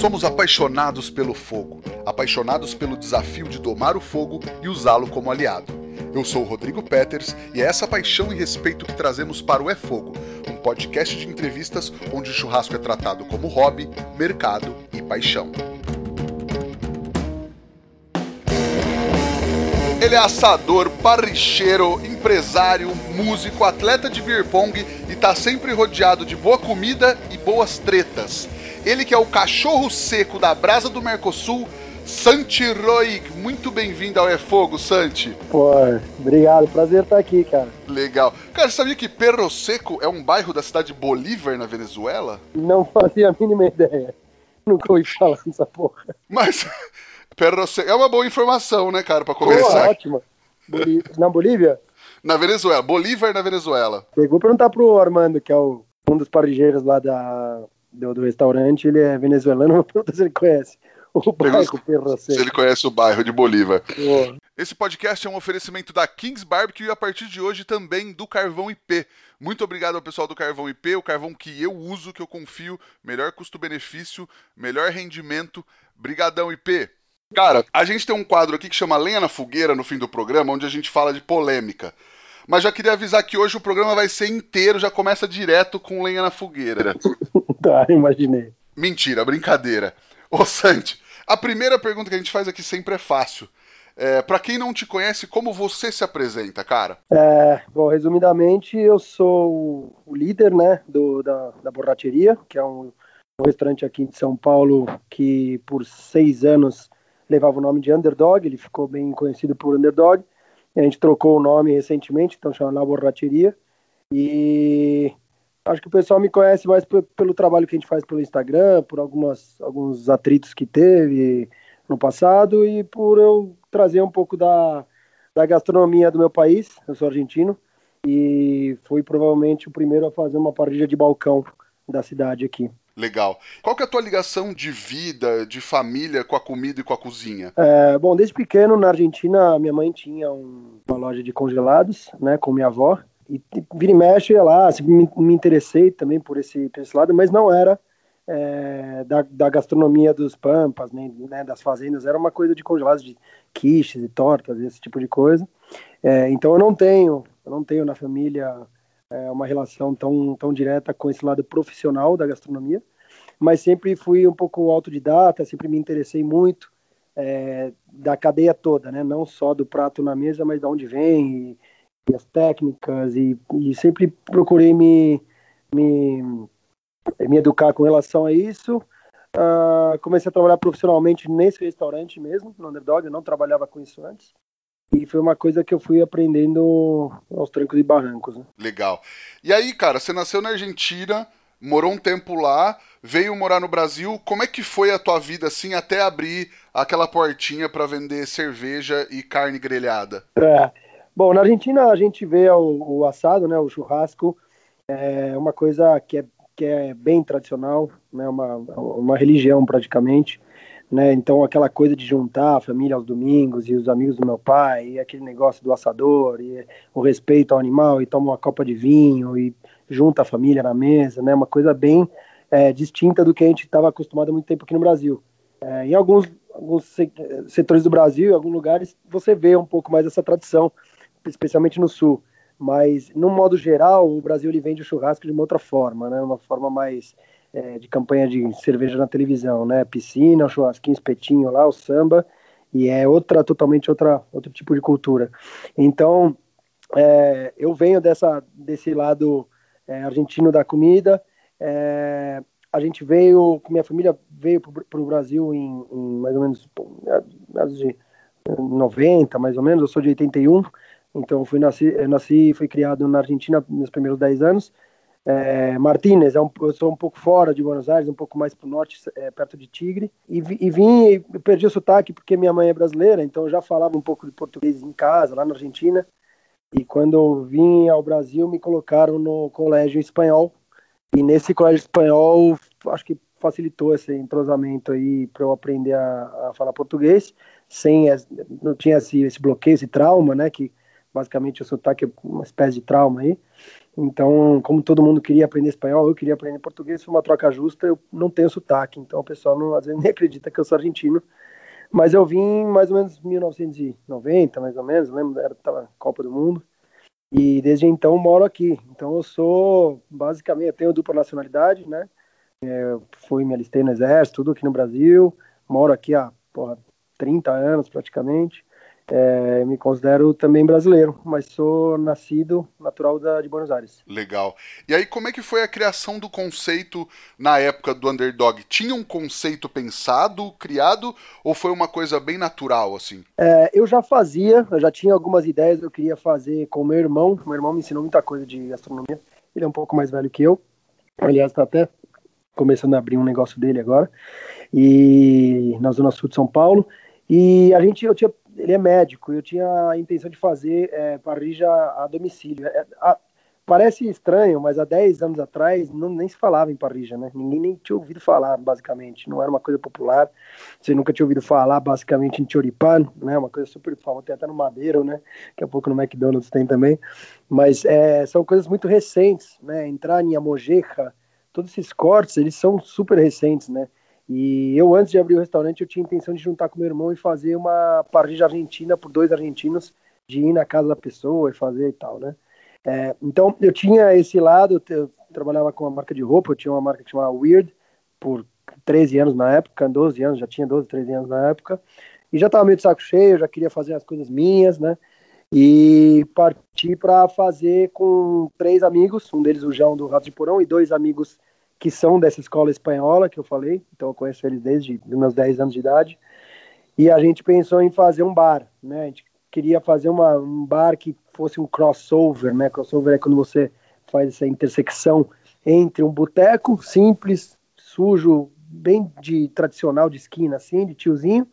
Somos apaixonados pelo fogo, apaixonados pelo desafio de domar o fogo e usá-lo como aliado. Eu sou o Rodrigo Peters e é essa paixão e respeito que trazemos para o É Fogo, um podcast de entrevistas onde o churrasco é tratado como hobby, mercado e paixão. Ele é assador, parricheiro, empresário, músico, atleta de beer pong e tá sempre rodeado de boa comida e boas tretas. Ele que é o cachorro seco da brasa do Mercosul, Santi Roig. Muito bem-vindo ao É Fogo, Santi. Pô, obrigado. Prazer estar aqui, cara. Legal. Cara, você sabia que Perro Seco é um bairro da cidade de Bolívar, na Venezuela? Não fazia a mínima ideia. Nunca ouvi falar nessa porra. Mas Perro Seco é uma boa informação, né, cara, pra começar. Pô, ótima. Boli... Na Bolívia? Na Venezuela. Bolívar na Venezuela. Pegou perguntar pro Armando, que é o, um dos parrilleiros lá da, do, do restaurante. Ele é venezuelano, vou perguntar se ele conhece o bairro Se ele conhece o bairro de Bolívar. Pô. Esse podcast é um oferecimento da Kings Barbecue e a partir de hoje também do Carvão IP. Muito obrigado ao pessoal do Carvão IP, o carvão que eu uso, que eu confio, melhor custo-benefício, melhor rendimento. Brigadão IP. Cara, a gente tem um quadro aqui que chama Lenha na Fogueira no fim do programa, onde a gente fala de polêmica. Mas já queria avisar que hoje o programa vai ser inteiro, já começa direto com Lenha na Fogueira. tá, imaginei. Mentira, brincadeira. Ô Santi, a primeira pergunta que a gente faz aqui sempre é fácil. É, para quem não te conhece, como você se apresenta, cara? É, bom, resumidamente, eu sou o líder, né, do, da, da Borracheria, que é um, um restaurante aqui de São Paulo que por seis anos levava o nome de Underdog, ele ficou bem conhecido por Underdog. A gente trocou o nome recentemente, então chama La Borracheria. E acho que o pessoal me conhece mais pelo trabalho que a gente faz pelo Instagram, por algumas, alguns atritos que teve no passado e por eu trazer um pouco da, da gastronomia do meu país. Eu sou argentino e fui provavelmente o primeiro a fazer uma parrilha de balcão da cidade aqui. Legal. Qual que é a tua ligação de vida, de família com a comida e com a cozinha? É, bom, desde pequeno na Argentina, minha mãe tinha um, uma loja de congelados, né, com minha avó. E vira e mexe, ia lá, me, me interessei também por esse, por esse lado, mas não era é, da, da, gastronomia dos pampas, nem né, das fazendas, era uma coisa de congelados de quiches e tortas, esse tipo de coisa. É, então eu não tenho, eu não tenho na família é, uma relação tão, tão direta com esse lado profissional da gastronomia, mas sempre fui um pouco autodidata, sempre me interessei muito é, da cadeia toda, né? Não só do prato na mesa, mas de onde vem e, e as técnicas e, e, sempre procurei me, me, me educar com relação a isso. Uh, comecei a trabalhar profissionalmente nesse restaurante mesmo, no Underdog, eu não trabalhava com isso antes. E foi uma coisa que eu fui aprendendo aos trancos e barrancos. Né? Legal. E aí, cara, você nasceu na Argentina, morou um tempo lá, veio morar no Brasil. Como é que foi a tua vida assim até abrir aquela portinha para vender cerveja e carne grelhada? É. Bom, na Argentina a gente vê o, o, assado, né, o churrasco, é uma coisa que é, que é bem tradicional, né, uma, uma religião praticamente né? Então aquela coisa de juntar a família aos domingos e os amigos do meu pai, e aquele negócio do assador, e o respeito ao animal, e toma uma copa de vinho, e junta a família na mesa, né? Uma coisa bem é, distinta do que a gente estava acostumado há muito tempo aqui no Brasil. É, em alguns, alguns setores do Brasil, em alguns lugares, você vê um pouco mais essa tradição, especialmente no Sul. Mas, no modo geral, o Brasil ele vende o churrasco de uma outra forma, né? Uma forma mais é, de campanha de cerveja na televisão, né? Piscina, churrasquinho, espetinho lá, o samba, e é outra, totalmente outra, outro tipo de cultura. Então, é, eu venho dessa, desse lado é, argentino da comida, é, a gente veio, minha família veio para o Brasil em, em, mais ou menos, menos de 90, mais ou menos, eu sou de 81, então fui nasci, nasci fui criado na Argentina nos primeiros 10 anos, é, Martínez, é um, eu sou um pouco fora de Buenos Aires, um pouco mais para o norte, é, perto de Tigre. E, e vim e perdi o sotaque porque minha mãe é brasileira, então eu já falava um pouco de português em casa, lá na Argentina. E quando eu vim ao Brasil, me colocaram no colégio espanhol. E nesse colégio espanhol, acho que facilitou esse entrosamento aí para eu aprender a, a, falar português, sem não tinha esse, esse bloqueio, esse trauma, né? Que basicamente o sotaque é uma espécie de trauma aí. Então, como todo mundo queria aprender espanhol, eu queria aprender português, foi uma troca justa, eu não tenho sotaque, então o pessoal não, às vezes nem acredita que eu sou argentino. Mas eu vim mais ou menos em 1990, mais ou menos, lembro, era Copa do Mundo. E desde então moro aqui. Então eu sou, basicamente, eu tenho dupla nacionalidade, né? É, fui, me alistei no exército, tudo aqui no Brasil. Moro aqui há porra, 30 anos praticamente. É, me considero também brasileiro, mas sou nascido natural da, de Buenos Aires. Legal. E aí, como é que foi a criação do conceito na época do Underdog? Tinha um conceito pensado, criado, ou foi uma coisa bem natural, assim? É, eu já fazia, eu já tinha algumas ideias, eu queria fazer com meu irmão. Meu irmão me ensinou muita coisa de gastronomia. Ele é um pouco mais velho que eu. Aliás, está até começando a abrir um negócio dele agora. E na Zona Sul de São Paulo. E a gente, eu tinha ele é médico, eu tinha a intenção de fazer é, parrija a domicílio. É, a, parece estranho, mas há 10 anos atrás não, nem se falava em parrija, né? Ninguém nem tinha ouvido falar, basicamente. Não era uma coisa popular. Você nunca tinha ouvido falar, basicamente, em choripan, né? Uma coisa super famosa, tem até no Madeiro, né? Daqui a pouco no McDonald's tem também. Mas é, são coisas muito recentes, né? Entrar em amojeja, todos esses cortes, eles são super recentes, né? E eu, antes de abrir o restaurante, eu tinha intenção de juntar com meu irmão e fazer uma parrilla argentina por dois argentinos, de ir na casa da pessoa e fazer e tal, né? É, então, eu tinha esse lado, eu trabalhava com uma marca de roupa, eu tinha uma marca que chamava Weird, por 13 anos na época, 12 anos, já tinha 12, 13 anos na época, e já estava meio de saco cheio, já queria fazer as coisas minhas, né? E parti para fazer com três amigos, um deles o João do Rato de Porão e dois amigos que são dessa escola espanhola que eu falei, então eu conheço eles desde meus 10 anos de idade, e a gente pensou em fazer um bar, né, a gente queria fazer uma, um bar que fosse um crossover, né, crossover é quando você faz essa intersecção entre um boteco simples, sujo, bem de tradicional de esquina, assim, de tiozinho,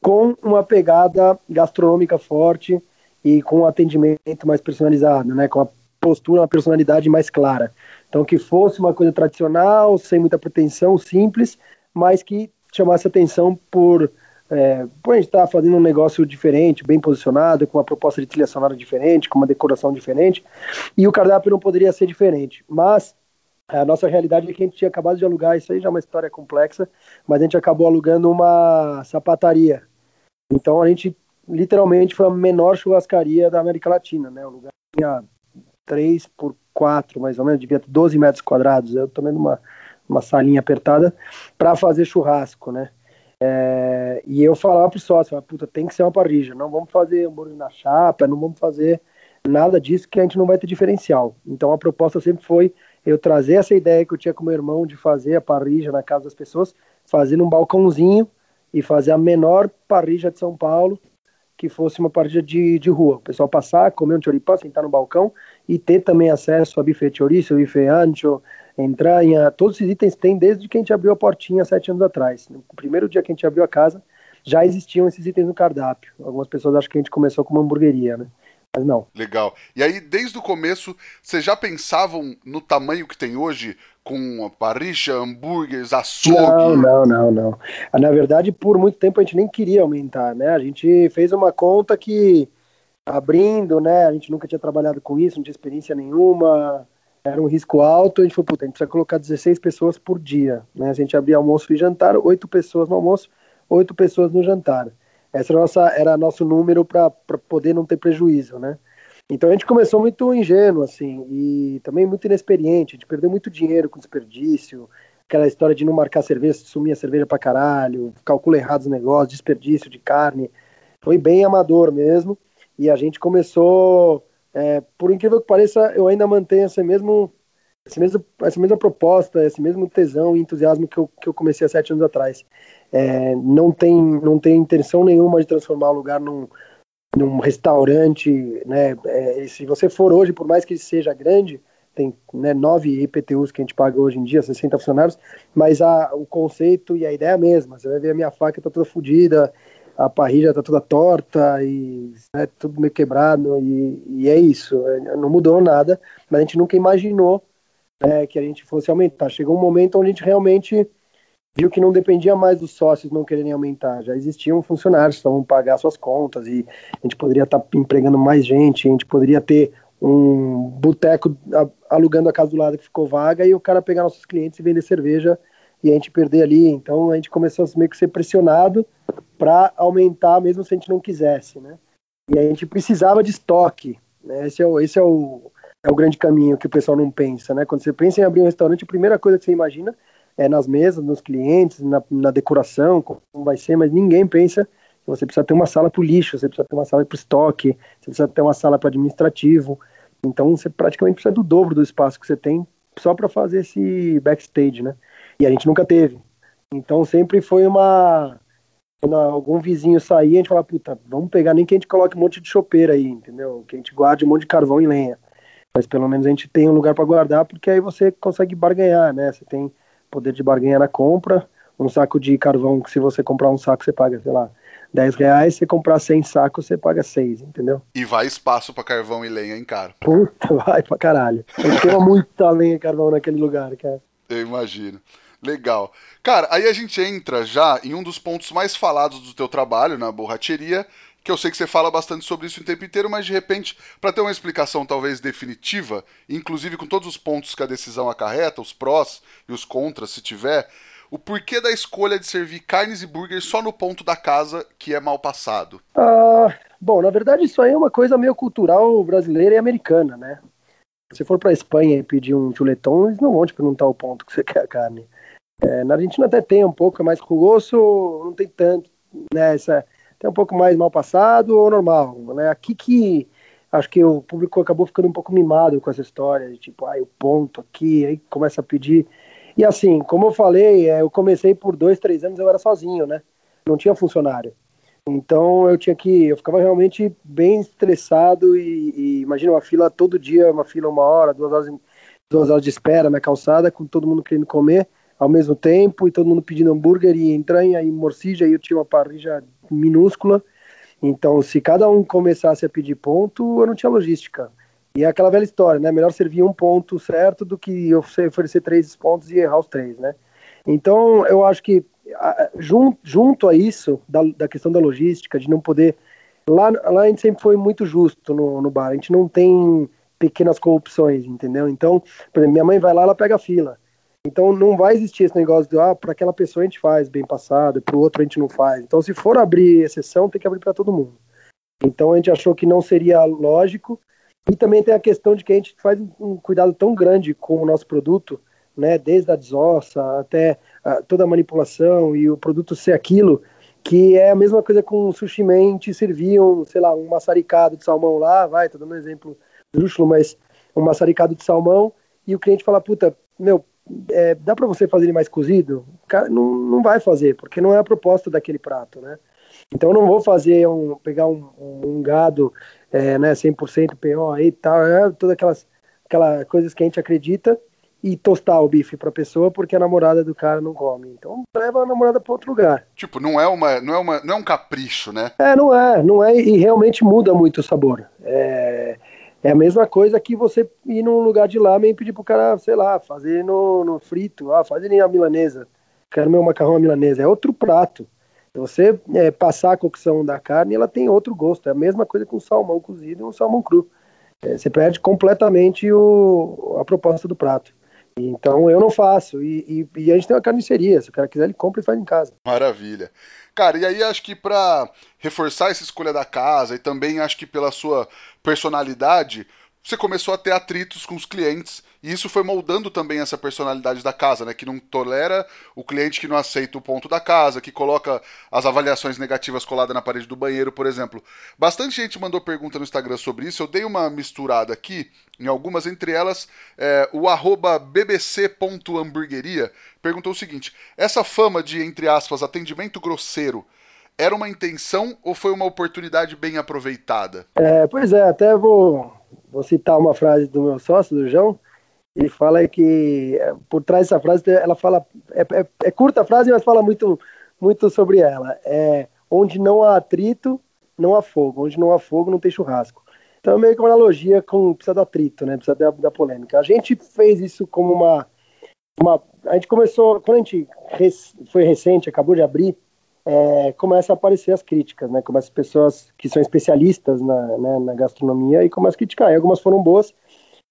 com uma pegada gastronômica forte e com um atendimento mais personalizado, né, com a postura, uma personalidade mais clara. Então, que fosse uma coisa tradicional, sem muita pretensão, simples, mas que chamasse atenção por, é, por a gente estar tá fazendo um negócio diferente, bem posicionado, com uma proposta de trilha sonora diferente, com uma decoração diferente, e o cardápio não poderia ser diferente. Mas a nossa realidade é que a gente tinha acabado de alugar, isso aí já é uma história complexa, mas a gente acabou alugando uma sapataria. Então a gente literalmente foi a menor churrascaria da América Latina, né? O lugar tinha 3 por 4, mais ou menos, devia ter 12 metros quadrados. Eu tomei numa uma salinha apertada para fazer churrasco, né? É, e eu falava pro sócio, puta, tem que ser uma parrilla, não vamos fazer hambúrguer na chapa, não vamos fazer nada disso que a gente não vai ter diferencial. Então a proposta sempre foi eu trazer essa ideia que eu tinha com meu irmão de fazer a parrilla na casa das pessoas, fazer num balcãozinho e fazer a menor parrilla de São Paulo, que fosse uma partida de, de rua. O pessoal passar, comer um choripã, sentar no balcão e ter também acesso a buffet chouriço, buffet ancho, entranha, todos esses itens tem desde que a gente abriu a portinha sete anos atrás. No primeiro dia que a gente abriu a casa, já existiam esses itens no cardápio. Algumas pessoas acham que a gente começou com uma hamburgueria, né? Mas não. Legal. E aí, desde o começo, vocês já pensavam no tamanho que tem hoje? Com a parricha, hambúrgueres, açougue? Não, não, não, não. Na verdade, por muito tempo a gente nem queria aumentar, né? A gente fez uma conta que, abrindo, né? A gente nunca tinha trabalhado com isso, não tinha experiência nenhuma, era um risco alto. A gente falou, puta, a gente precisa colocar 16 pessoas por dia, né? A gente abrir almoço e jantar, 8 pessoas no almoço, 8 pessoas no jantar. Essa era, nossa, era nosso número para poder não ter prejuízo, né? Então a gente começou muito ingênuo, assim, e também muito inexperiente. A gente perdeu muito dinheiro com desperdício, aquela história de não marcar cerveja, sumir a cerveja pra caralho, calcula errado os negócios, desperdício de carne. Foi bem amador mesmo. E a gente começou, é, por incrível que pareça, eu ainda mantenho esse mesmo, esse mesmo, essa mesma proposta, esse mesmo tesão e entusiasmo que eu, que eu comecei há sete anos atrás. É, não, tem, não tem intenção nenhuma de transformar o lugar num, num restaurante, né? É, se você for hoje, por mais que seja grande, tem né, nove IPTUs que a gente paga hoje em dia, 60 funcionários, mas a, o conceito e a ideia é a mesma. Você vai ver a minha faca tá toda fodida, a parrilha tá toda torta e né, tudo meio quebrado e, e, é isso. É, não mudou nada, mas a gente nunca imaginou né, que a gente fosse aumentar. Chegou um momento onde a gente realmente viu que não dependia mais dos sócios não quererem aumentar, já existiam funcionários que estavam pagar suas contas e a gente poderia estar tá empregando mais gente, a gente poderia ter um boteco alugando a casa do lado que ficou vaga e o cara pegar nossos clientes e vender cerveja e a gente perder ali. Então a gente começou a meio que ser pressionado para aumentar, mesmo se a gente não quisesse, né? E a gente precisava de estoque. Né? Esse, é o, esse é, o, é o grande caminho que o pessoal não pensa, né? Quando você pensa em abrir um restaurante, a primeira coisa que você imagina é nas mesas, nos clientes, na, na decoração, como vai ser, mas ninguém pensa que você precisa ter uma sala para o lixo, você precisa ter uma sala para o estoque, você precisa ter uma sala para administrativo. Então você praticamente precisa do dobro do espaço que você tem só para fazer esse backstage, né? E a gente nunca teve. Então sempre foi uma. Quando algum vizinho saía, a gente falava, puta, vamos pegar nem que a gente coloque um monte de chopeira aí, entendeu? Que a gente guarde um monte de carvão e lenha. Mas pelo menos a gente tem um lugar para guardar, porque aí você consegue barganhar, né? Você tem poder de barganha na compra. Um saco de carvão, que se você comprar um saco, você paga, sei lá, 10 reais, você comprar 100 sacos, você paga 6, entendeu? E vai espaço para carvão e lenha em caro. Puta, vai pra caralho. Tem muita lenha e carvão naquele lugar, cara. Eu imagino. Legal. Cara, aí a gente entra já em um dos pontos mais falados do teu trabalho na borracheria, que eu sei que você fala bastante sobre isso o tempo inteiro, mas de repente, para ter uma explicação talvez definitiva, inclusive com todos os pontos que a decisão acarreta, os prós e os contras, se tiver, o porquê da escolha de servir carnes e burgers só no ponto da casa que é mal passado? Ah, bom, na verdade isso aí é uma coisa meio cultural brasileira e americana, né? Se for para Espanha e pedir um chuletão, eles não vão te perguntar o ponto que você quer a carne. É, na Argentina até tem um pouco, é mais rugoso, não tem tanto, né? Essa, tem um pouco mais mal passado ou normal, né? Aqui que acho que o público acabou ficando um pouco mimado com essa história, de tipo, ai, o ponto aqui, aí começa a pedir. E assim, como eu falei, é, eu comecei por dois, três anos, eu era sozinho, né? Não tinha funcionário. Então eu tinha que, eu ficava realmente bem estressado e, e imagina uma fila todo dia, uma fila uma hora, duas horas, duas horas de espera na calçada, com todo mundo querendo comer ao mesmo tempo e todo mundo pedindo hambúrguer e entranha e morcija e eu tinha uma parrilla minúscula. Então, se cada um começasse a pedir ponto, eu não tinha logística. E é aquela velha história, né? Melhor servir um ponto certo do que oferecer três pontos e errar os três, né? Então, eu acho que junto, junto a isso, da, da, questão da logística, de não poder. Lá, lá a gente sempre foi muito justo no, no bar, a gente não tem pequenas corrupções, entendeu? Então, por exemplo, minha mãe vai lá, ela pega a fila. Então não vai existir esse negócio de, ah, para aquela pessoa a gente faz bem passado, para o outro a gente não faz. Então, se for abrir exceção, tem que abrir para todo mundo. Então a gente achou que não seria lógico. E também tem a questão de que a gente faz um cuidado tão grande com o nosso produto, né, desde a desossa até a, toda a manipulação e o produto ser aquilo, que é a mesma coisa com o sushi man, te serviam, sei lá, um maçaricado de salmão lá, vai, tô dando um exemplo justo, mas um maçaricado de salmão, e o cliente fala, puta, meu, é, dá para você fazer ele mais cozido? Cara, não, não vai fazer, porque não é a proposta daquele prato, né? Então não vou fazer um, pegar um, um gado é, né, 100% PO aí e tal, é, todas aquelas, aquelas coisas que a gente acredita e tostar o bife para a pessoa porque a namorada do cara não come. Então leva a namorada para outro lugar. Tipo, não é uma, não é uma, não é um capricho, né? É, não é, não é e realmente muda muito o sabor. É, é a mesma coisa que você ir num lugar de lá e pedir pro cara, sei lá, fazer no, no frito, ah, faz ele a milanesa. Quero meu macarrão à milanesa. É outro prato. Você é, passar a cocção da carne, ela tem outro gosto. É a mesma coisa com salmão cozido e um salmão cru. É, você perde completamente o, a proposta do prato. Então eu não faço. E, e, e, a gente tem uma carniceria. Se o cara quiser, ele compra e faz em casa. Maravilha. Cara, e aí acho que para reforçar essa escolha da casa e também acho que pela sua personalidade, você começou a ter atritos com os clientes e isso foi moldando também essa personalidade da casa, né? Que não tolera o cliente que não aceita o ponto da casa, que coloca as avaliações negativas coladas na parede do banheiro, por exemplo. Bastante gente mandou pergunta no Instagram sobre isso. Eu dei uma misturada aqui em algumas, entre elas é, o bbc.hamburgueria perguntou o seguinte: essa fama de, entre aspas, atendimento grosseiro era uma intenção ou foi uma oportunidade bem aproveitada? É, pois é, até vou, vou citar uma frase do meu sócio, do João. Ele fala que é, por trás dessa frase, ela fala. É, é, é curta a frase, mas fala muito, muito sobre ela. É onde não há atrito, não há fogo. Onde não há fogo, não tem churrasco. Então é meio que uma analogia com precisa do atrito, né? Precisa da, da polêmica. A gente fez isso como uma, uma. A gente começou. Quando a gente foi recente, acabou de abrir, é, começa a aparecer as críticas, né? Começam as pessoas que são especialistas na, né, na gastronomia e começam a criticar. E algumas foram boas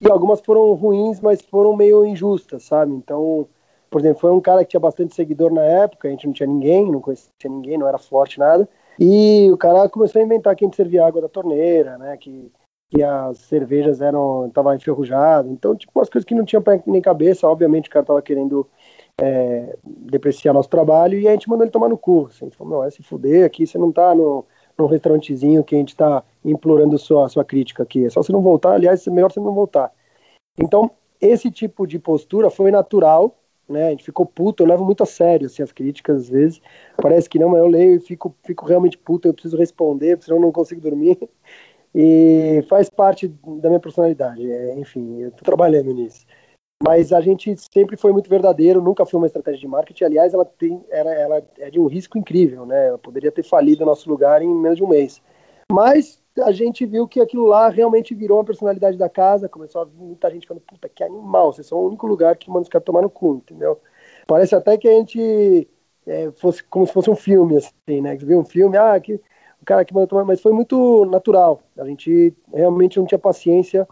e algumas foram ruins, mas foram meio injustas, sabe? Então, por exemplo, foi um cara que tinha bastante seguidor na época, a gente não tinha ninguém, não conhecia ninguém, não era forte nada. E o cara começou a inventar que a gente servia água da torneira, né? Que, que as cervejas eram tava enferrujado. Então, tipo, umas coisas que não tinham pé nem cabeça. Obviamente, o cara tava querendo é, depreciar nosso trabalho e a gente mandou ele tomar no cu. Assim, a gente falou, meu, é se fuder aqui, você não tá no, num restaurantezinho que a gente tá implorando sua, sua crítica aqui. É só você não voltar, aliás, é melhor você não voltar. Então, esse tipo de postura foi natural, né? A gente ficou puto, eu levo muito a sério assim, as críticas às vezes. Parece que não, mas eu leio e fico, fico realmente puto, eu preciso responder, senão eu não consigo dormir. E faz parte da minha personalidade. É, enfim, eu tô trabalhando nisso mas a gente sempre foi muito verdadeiro, nunca foi uma estratégia de marketing. Aliás, ela tem, era, ela é de um risco incrível, né? Ela poderia ter falido nosso lugar em menos de um mês. Mas a gente viu que aquilo lá realmente virou uma personalidade da casa. Começou a vir muita gente falando: puta, que animal, vocês são o único lugar que manda os caras tomar no cu, entendeu? Parece até que a gente é, fosse como se fosse um filme, assim, né? Que viu um filme, ah, que o cara que manda tomar, mas foi muito natural. A gente realmente não tinha paciência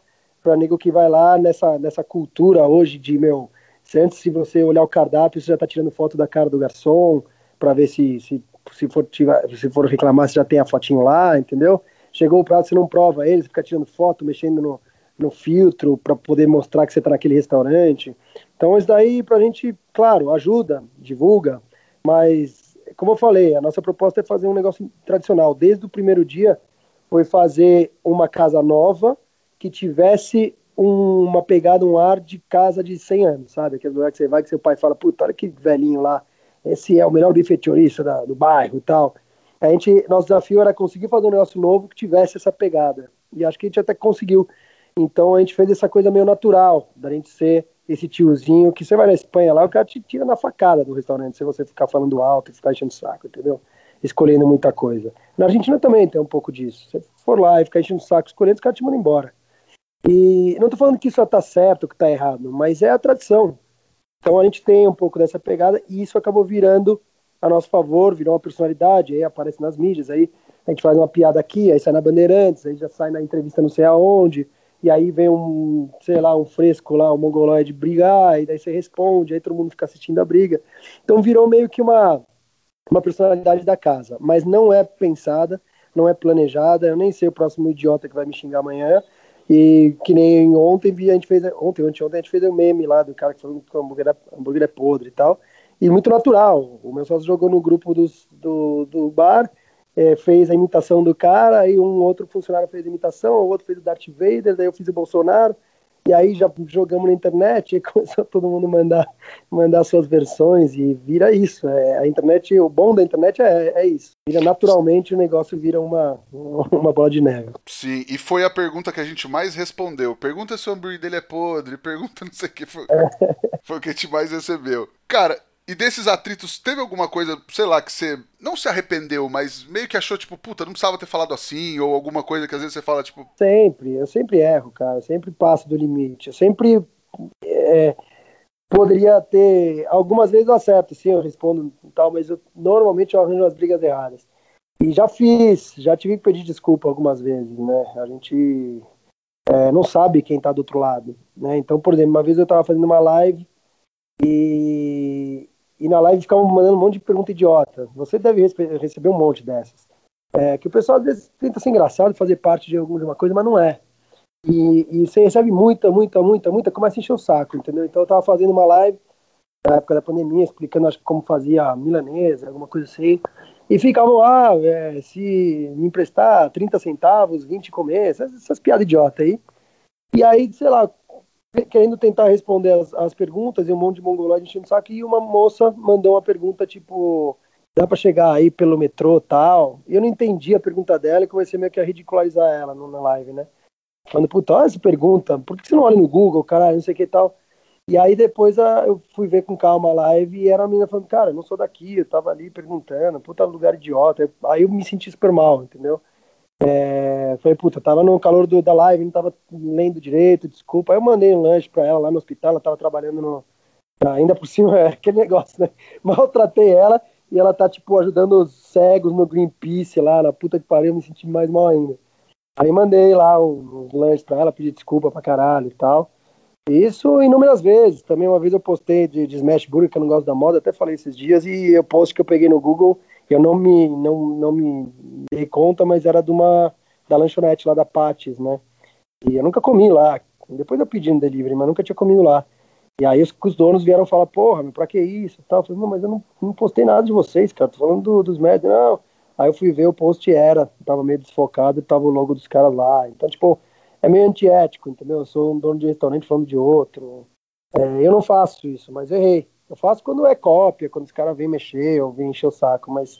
para nego que vai lá nessa, nessa cultura hoje de, meu, antes se você olhar o cardápio, você já tá tirando foto da cara do garçom para ver se, se, se, for, se for reclamar, você já tem a fotinho lá, entendeu? Chegou o prato, você não prova ele, você fica tirando foto, mexendo no, no filtro para poder mostrar que você está naquele restaurante. Então, isso daí para a gente, claro, ajuda, divulga, mas, como eu falei, a nossa proposta é fazer um negócio tradicional. Desde o primeiro dia, foi fazer uma casa nova, que tivesse um, uma pegada, um ar de casa de 100 anos, sabe? Aquele lugar que você vai, que seu pai fala, puta, olha que velhinho lá, esse é o melhor bife da, do bairro e tal. A gente, nosso desafio era conseguir fazer um negócio novo que tivesse essa pegada. E acho que a gente até conseguiu. Então a gente fez essa coisa meio natural, da gente ser esse tiozinho que você vai na Espanha lá, o cara te tira na facada do restaurante, se você ficar falando alto e ficar enchendo o saco, entendeu? Escolhendo muita coisa. Na Argentina também tem um pouco disso. Você for lá e ficar enchendo o saco escolhendo, os caras te mandam embora. E não estou falando que isso está certo que está errado, mas é a tradição. Então a gente tem um pouco dessa pegada e isso acabou virando a nosso favor, virou uma personalidade, aí aparece nas mídias, aí a gente faz uma piada aqui, aí sai na Bandeirantes, aí já sai na entrevista não sei aonde, e aí vem um, sei lá, um fresco lá, um mongoloide brigar, e daí você responde, aí todo mundo fica assistindo a briga. Então virou meio que uma, uma personalidade da casa, mas não é pensada, não é planejada, eu nem sei o próximo idiota que vai me xingar amanhã, e que nem ontem a gente fez, ontem, ontem, ontem a gente fez um meme lá do cara que falou que o hambúrguer, é, hambúrguer é podre e tal. E muito natural. O meu sócio jogou no grupo dos, do, do bar, é, fez a imitação do cara, aí um outro funcionário fez a imitação, o outro fez o Darth Vader, daí eu fiz o Bolsonaro. E aí já jogamos na internet e começou todo mundo mandar mandar suas versões e vira isso. É, a internet, o bom da internet é, é isso. Vira naturalmente o negócio vira uma, uma bola de neve. Sim, e foi a pergunta que a gente mais respondeu. Pergunta se o hambúrguer dele é podre, pergunta não sei o que. Foi, foi o que a gente mais recebeu. Cara, e desses atritos, teve alguma coisa, sei lá, que você não se arrependeu, mas meio que achou, tipo, puta, não precisava ter falado assim, ou alguma coisa que às vezes você fala, tipo. Sempre, eu sempre erro, cara, sempre passo do limite. Eu sempre é, poderia ter. Algumas vezes eu acerto, sim, eu respondo e tal, mas eu, normalmente eu arranjo as brigas erradas. E já fiz, já tive que pedir desculpa algumas vezes, né? A gente é, não sabe quem tá do outro lado, né? Então, por exemplo, uma vez eu tava fazendo uma live e e na live ficavam mandando um monte de pergunta idiota. Você deve receber um monte dessas. É, que o pessoal às vezes tenta ser engraçado, fazer parte de alguma coisa, mas não é. E, e, você recebe muita, muita, muita, muita, começa a encher o saco, entendeu? Então eu tava fazendo uma live na época da pandemia, explicando acho como fazia milanesa, alguma coisa assim. E ficavam lá, é, se me emprestar 30 centavos, 20 comer, essas, essas piadas idiotas aí. E aí, sei lá, querendo tentar responder as, as, perguntas e um monte de mongolóide enchendo o saco. E uma moça mandou uma pergunta tipo: dá para chegar aí pelo metrô tal? E eu não entendi a pergunta dela e comecei meio que a ridicularizar ela na live, né? Falando, puta, olha essa pergunta, por que você não olha no Google, caralho, não sei o que e tal. E aí depois a, eu fui ver com calma a live e era a menina falando, cara, eu não sou daqui, eu tava ali perguntando, puta lugar idiota. Aí eu me senti super mal, entendeu? É, falei, puta, tava no calor do, da live, não tava lendo direito, desculpa. Aí eu mandei um lanche pra ela lá no hospital, ela tava trabalhando no. Ainda por cima, é aquele negócio, né? Maltratei ela e ela tá, tipo, ajudando os cegos no Greenpeace lá, na puta que pariu, me senti mais mal ainda. Aí mandei lá os lanches pra ela, pedi desculpa pra caralho e tal. Isso inúmeras vezes. Também uma vez eu postei de, de Smash Burger, que eu não gosto da moda, até falei esses dias, e eu post que eu peguei no Google, eu não me, não, não me dei conta, mas era de uma, da lanchonete lá da Pattis, né? E eu nunca comi lá. Depois eu pedi no delivery, mas nunca tinha comido lá. E aí os, os donos vieram falar, porra, meu, pra que isso? Tal. Eu falei, não, mas eu não, não postei nada de vocês, cara. Tô falando do, dos médicos. Não. Aí eu fui ver o post era, tava meio desfocado e tava o logo dos caras lá. Então, tipo, é meio antiético, entendeu? Eu sou um dono de restaurante falando de outro. É, eu não faço isso, mas errei. Eu faço quando é cópia, quando os caras vêm mexer ou vêm encher o saco, mas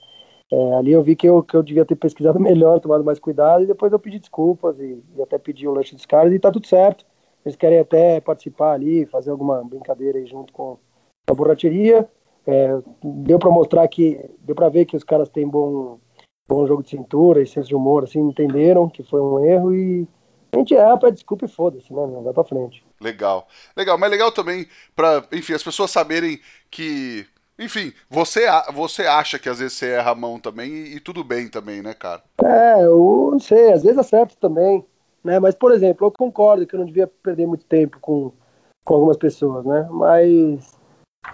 é, ali eu vi que eu, que eu devia ter pesquisado melhor, tomado mais cuidado, e depois eu pedi desculpas e, e até pedi o lanche dos caras e tá tudo certo. Eles querem até participar ali, fazer alguma brincadeira aí junto com a borracheria. É, deu para mostrar que, deu para ver que os caras têm bom, bom jogo de cintura e senso de humor, assim, entenderam que foi um erro e a gente erra, pede desculpa e foda-se, né? Vai pra frente. Legal. Legal, mas legal também para, enfim, as pessoas saberem que enfim, você, você acha que às vezes você erra a mão também e, e, tudo bem também, né, cara? É, eu não sei, às vezes acerto também, né? Mas, por exemplo, eu concordo que eu não devia perder muito tempo com, com algumas pessoas, né? Mas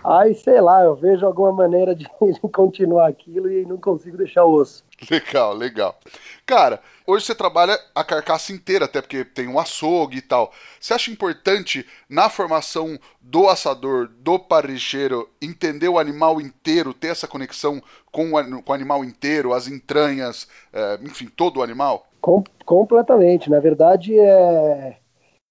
Aí, sei lá, eu vejo alguma maneira de, continuar aquilo e não consigo deixar o osso. Legal, legal. Cara, hoje você trabalha a carcaça inteira, até porque tem um açougue e tal. Você acha importante, na formação do assador, do parricheiro, entender o animal inteiro, ter essa conexão com o, com o animal inteiro, as entranhas, é, enfim, todo o animal? Com, completamente. Na verdade, é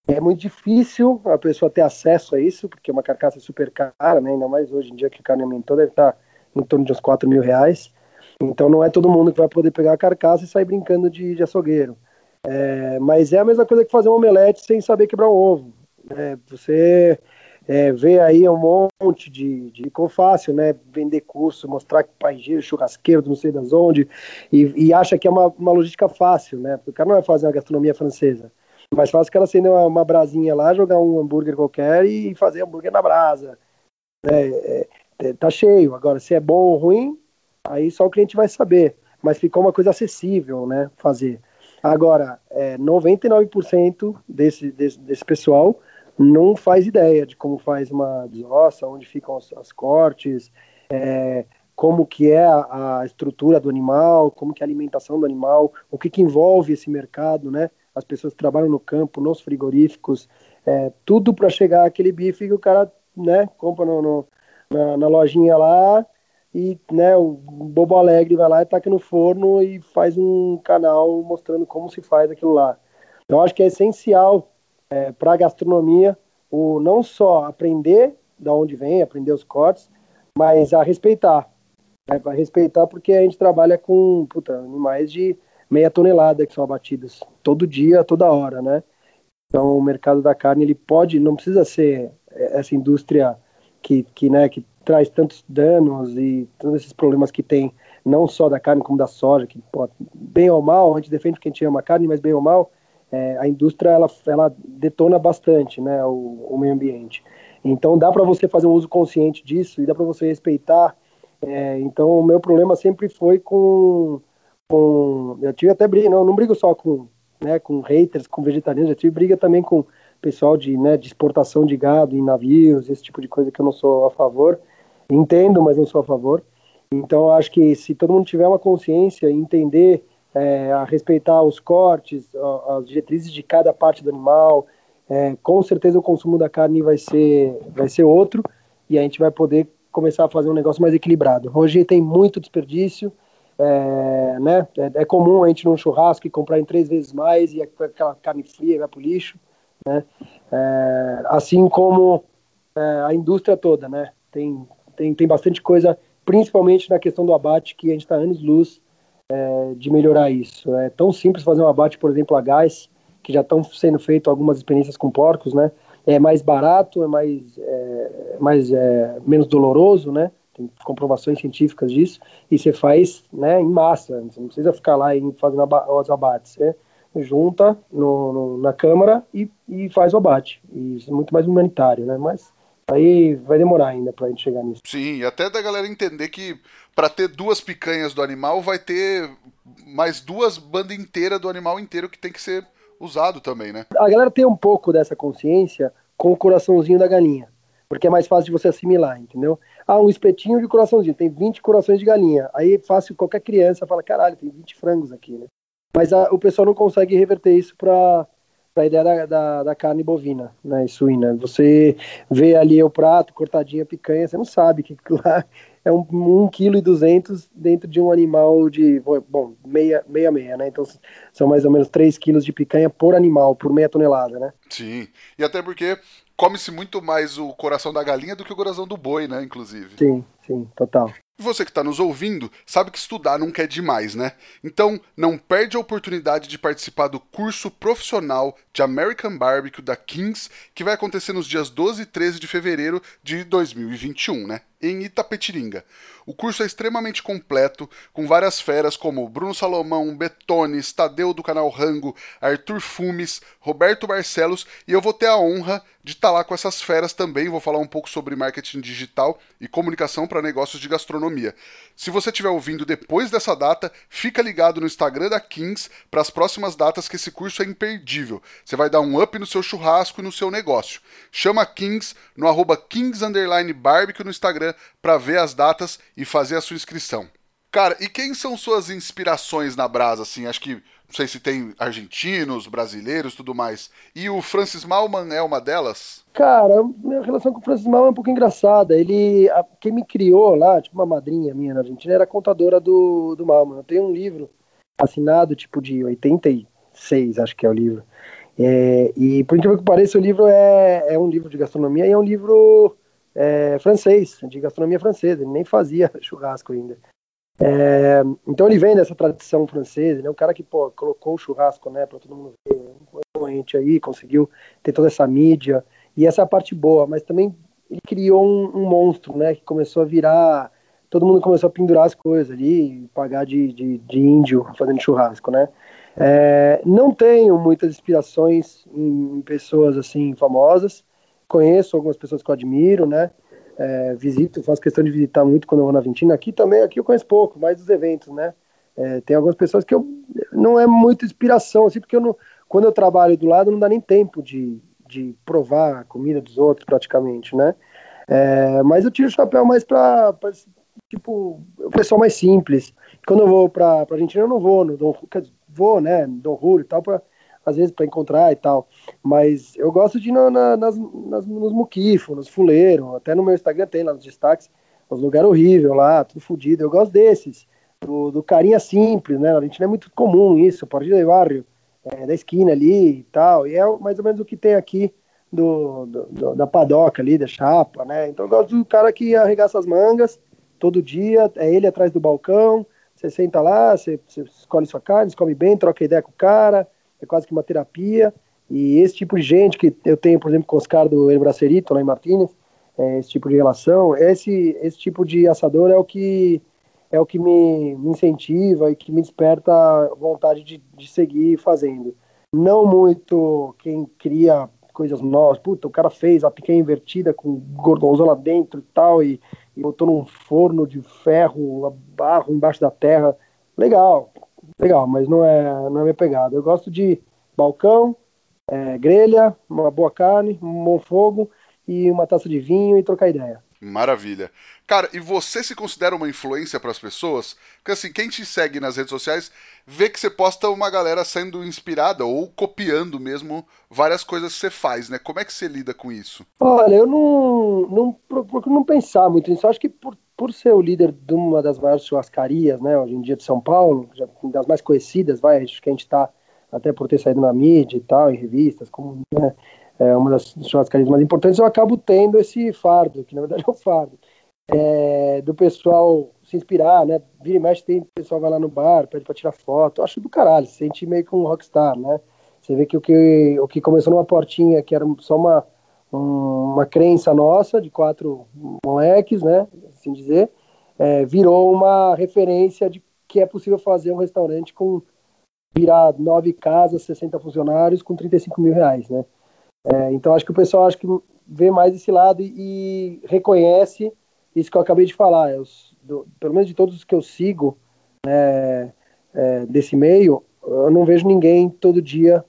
é muito difícil a pessoa ter acesso a isso, porque é uma carcaça super cara, né? Ainda mais hoje em dia que o carne aumentou, deve estar em torno de uns 4 mil reais. Então não é todo mundo que vai poder pegar a carcaça e sair brincando de, de açougueiro. É, mas é a mesma coisa que fazer um omelete sem saber quebrar um ovo. É, você é, vê aí um monte de, de ficou fácil, né? Vender curso, mostrar que paejeiro, churrasqueiro, não sei das onde, e, e acha que é uma, uma logística fácil, né? Porque o cara não vai fazer uma gastronomia francesa mais fácil que ela acender uma, uma brasinha lá, jogar um hambúrguer qualquer e fazer hambúrguer na brasa. É, é, é, tá cheio. Agora, se é bom ou ruim, aí só o cliente vai saber. Mas ficou uma coisa acessível, né? Fazer. Agora, é, 99% desse, desse, desse pessoal não faz ideia de como faz uma desossa, onde ficam os cortes, é, como que é a, a, estrutura do animal, como que é a alimentação do animal, o que, que envolve esse mercado, né? As pessoas que trabalham no campo, nos frigoríficos, é, tudo para chegar aquele bife que o cara né, compra no, no na, na, lojinha lá e né, o Bobo Alegre vai lá e taca no forno e faz um canal mostrando como se faz aquilo lá. Então acho que é essencial é, para a gastronomia o não só aprender da onde vem, aprender os cortes, mas a respeitar. Né, para respeitar porque a gente trabalha com puta, animais de meia tonelada que são abatidas todo dia, toda hora, né? Então o mercado da carne ele pode, não precisa ser essa indústria que, que, né, que traz tantos danos e todos esses problemas que tem, não só da carne como da soja, que pô, bem ou mal, a gente defende que a gente ama carne, mas bem ou mal, é, a indústria ela, ela detona bastante né, o, o meio ambiente. Então dá para você fazer um uso consciente disso e dá para você respeitar. É, então o meu problema sempre foi com com. Eu tive até briga, não, não brigo só com, né, com haters, com vegetarianos, eu tive briga também com pessoal de, né, de exportação de gado em navios, esse tipo de coisa que eu não sou a favor. Entendo, mas não sou a favor. Então, acho que se todo mundo tiver uma consciência e entender é, a respeitar os cortes, as diretrizes de cada parte do animal, é, com certeza o consumo da carne vai ser, vai ser outro e a gente vai poder começar a fazer um negócio mais equilibrado. Hoje tem muito desperdício, é, né? É, é, comum a gente num churrasco comprar em três vezes mais e aquela carne fria vai para o lixo, né? É, assim como é, a indústria toda, né? Tem, tem, tem bastante coisa, principalmente na questão do abate, que a gente está anos-luz é, de melhorar isso. É tão simples fazer um abate, por exemplo, a gás, que já estão sendo feitas algumas experiências com porcos, né? É mais barato, é mais, é, mais é, menos doloroso, né? Tem comprovações científicas disso, e você faz né, em massa, você não precisa ficar lá fazendo os abates, você junta no, no, na câmara e, e, faz o abate, e isso é muito mais humanitário, né, mas Aí vai demorar ainda pra gente chegar nisso. Sim, e até da galera entender que para ter duas picanhas do animal vai ter mais duas bandas inteiras do animal inteiro que tem que ser usado também, né? A galera tem um pouco dessa consciência com o coraçãozinho da galinha, porque é mais fácil de você assimilar, entendeu? Ah, um espetinho de coraçãozinho, tem 20 corações de galinha. Aí é fácil, qualquer criança fala, caralho, tem 20 frangos aqui, né? Mas a, o pessoal não consegue reverter isso para a ideia da, da, da, carne bovina, né, suína. Você vê ali o prato, cortadinha, picanha, você não sabe que lá é um, um quilo e duzentos dentro de um animal de, bom, meia, meia meia, né, então são mais ou menos 3 quilos de picanha por animal, por meia tonelada, né. Sim, e até porque come-se muito mais o coração da galinha do que o coração do boi, né, inclusive. Sim, sim, total. E você que está nos ouvindo sabe que estudar nunca é demais, né? Então não perde a oportunidade de participar do curso profissional de American Barbecue da Kings, que vai acontecer nos dias 12 e 13 de fevereiro de 2021, né? Em Itapetiringa. O curso é extremamente completo, com várias feras como Bruno Salomão, Betones, Tadeu do canal Rango, Arthur Fumes, Roberto Barcelos e eu vou ter a honra de estar tá lá com essas feras também. Vou falar um pouco sobre marketing digital e comunicação para negócios de gastronomia. Se você estiver ouvindo depois dessa data, fica ligado no Instagram da Kings para as próximas datas que esse curso é imperdível. Você vai dar um up no seu churrasco e no seu negócio. Chama Kings no arroba Kings Barbecue no Instagram para ver as datas e fazer a sua inscrição. Cara, e quem são suas inspirações na brasa, assim? Acho que, não sei se tem argentinos, brasileiros, tudo mais. E o Francis Malman é uma delas? Cara, minha relação com o Francis Malman é um pouco engraçada. Ele, a, quem me criou lá, tipo uma madrinha minha na Argentina, era contadora do, do Malman. Eu tenho um livro assinado, tipo de 86, acho que é o livro. É, e por incrível que pareça, o livro é, é um livro de gastronomia e é um livro é, francês, de gastronomia francesa, ele nem fazia churrasco ainda. É, então ele vem dessa tradição francesa, né? O cara que pô, colocou o churrasco, né, para todo mundo ver, um gente aí, conseguiu ter toda essa mídia e essa é a parte boa, mas também ele criou um, um, monstro, né, que começou a virar, todo mundo começou a pendurar as coisas ali, pagar de, de, de índio fazendo churrasco, né. É, não tenho muitas inspirações em pessoas assim famosas, conheço algumas pessoas que eu admiro, né? É, visito, faço questão de visitar muito quando eu vou na Argentina. Aqui também, aqui eu conheço pouco, mais dos eventos, né? É, tem algumas pessoas que eu não é muita inspiração, assim, porque eu não, quando eu trabalho do lado não dá nem tempo de, de provar a comida dos outros, praticamente, né? É, mas eu tiro o chapéu mais para tipo o pessoal mais simples. Quando eu vou para Argentina eu não vou no Dom, vou, né, Dom Julio e tal para às vezes para encontrar e tal. Mas eu gosto de ir na, na, nas, nas, nos muquifos, nos fuleiros, até no meu Instagram tem lá nos destaques, os lugares horríveis lá, tudo fodido. Eu gosto desses, do, do, carinha simples, né? A gente não é muito comum isso, partido de barrio, é, da esquina ali e tal. E é mais ou menos o que tem aqui do, do, da padoca ali, da chapa, né? Então eu gosto do cara que arregaça as mangas todo dia, é ele atrás do balcão, você senta lá, você, você escolhe sua carne, come bem, troca ideia com o cara, é quase que uma terapia. E esse tipo de gente que eu tenho, por exemplo, com o Oscar do El Bracerito, lá em Martínez, é, esse tipo de relação, esse, esse tipo de assador é o que é o que me, me incentiva e que me desperta vontade de, de seguir fazendo. Não muito quem cria coisas novas. Puta, o cara fez a picanha invertida com gordonzão lá dentro e tal, e, e botou num forno de ferro, barro embaixo da terra. Legal, legal, mas não é, não é minha pegada. Eu gosto de balcão, é, grelha, uma boa carne, um bom fogo e uma taça de vinho e trocar ideia. Maravilha. Cara, e você se considera uma influência para as pessoas? Porque assim, quem te segue nas redes sociais vê que você posta uma galera sendo inspirada ou copiando mesmo várias coisas que você faz, né? Como é que você lida com isso? Olha, eu não, não procuro não pensar muito nisso. Eu acho que por por ser o líder de uma das maiores churrascarias, né, hoje em dia de São Paulo, já, das mais conhecidas, vai, acho que a gente está até por ter saído na mídia e tal, em revistas, como né, é uma das churrascarias mais importantes, eu acabo tendo esse fardo, que na verdade é um fardo, é, do pessoal se inspirar, né, vira e mexe, tem pessoal vai lá no bar, pede para tirar foto, eu acho do caralho, se sente meio que um rockstar, né, você vê que o que, o que começou numa portinha, que era só uma uma crença nossa de quatro moleques, né, assim dizer, é, virou uma referência de que é possível fazer um restaurante com virar nove casas, 60 funcionários com 35 mil reais, né? É, então acho que o pessoal acho que vê mais esse lado e, e reconhece isso que eu acabei de falar. Eu, do, pelo menos de todos os que eu sigo né, é, desse meio, eu não vejo ninguém todo dia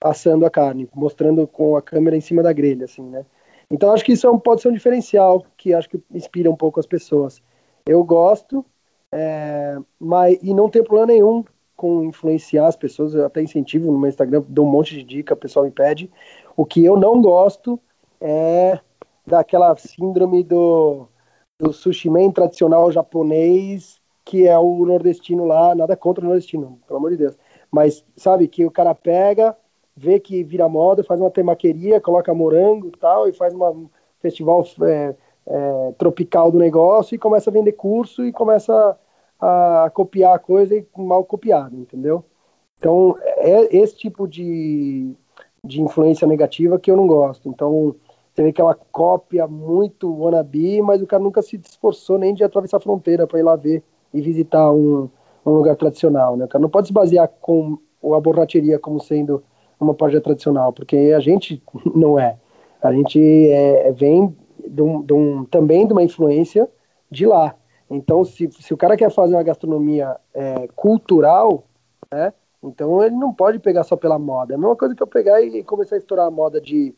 assando a carne, mostrando com a câmera em cima da grelha, assim, né? Então acho que isso é um, pode ser um diferencial que acho que inspira um pouco as pessoas. Eu gosto, é, mas e não tem problema nenhum com influenciar as pessoas. Eu até incentivo no meu Instagram, dou um monte de dica, o pessoal me pede. O que eu não gosto é daquela síndrome do, do sushi man tradicional japonês, que é o nordestino lá, nada contra o nordestino, pelo amor de Deus. Mas sabe que o cara pega, vê que vira moda, faz uma temaqueria, coloca morango e tal, e faz um festival é, é, tropical do negócio e começa a vender curso e começa a, a copiar a coisa e mal copiado, entendeu? Então, é esse tipo de, de influência negativa que eu não gosto. Então, você vê que é uma cópia muito wannabe, mas o cara nunca se esforçou nem de atravessar a fronteira para ir lá ver e visitar um, um lugar tradicional, né? O cara não pode se basear com a borracheria como sendo uma página tradicional, porque a gente não é. A gente é, vem de um, de um, também de uma influência de lá. Então, se, se o cara quer fazer uma gastronomia é, cultural, né, então ele não pode pegar só pela moda. É a mesma coisa que eu pegar e começar a estourar a moda de,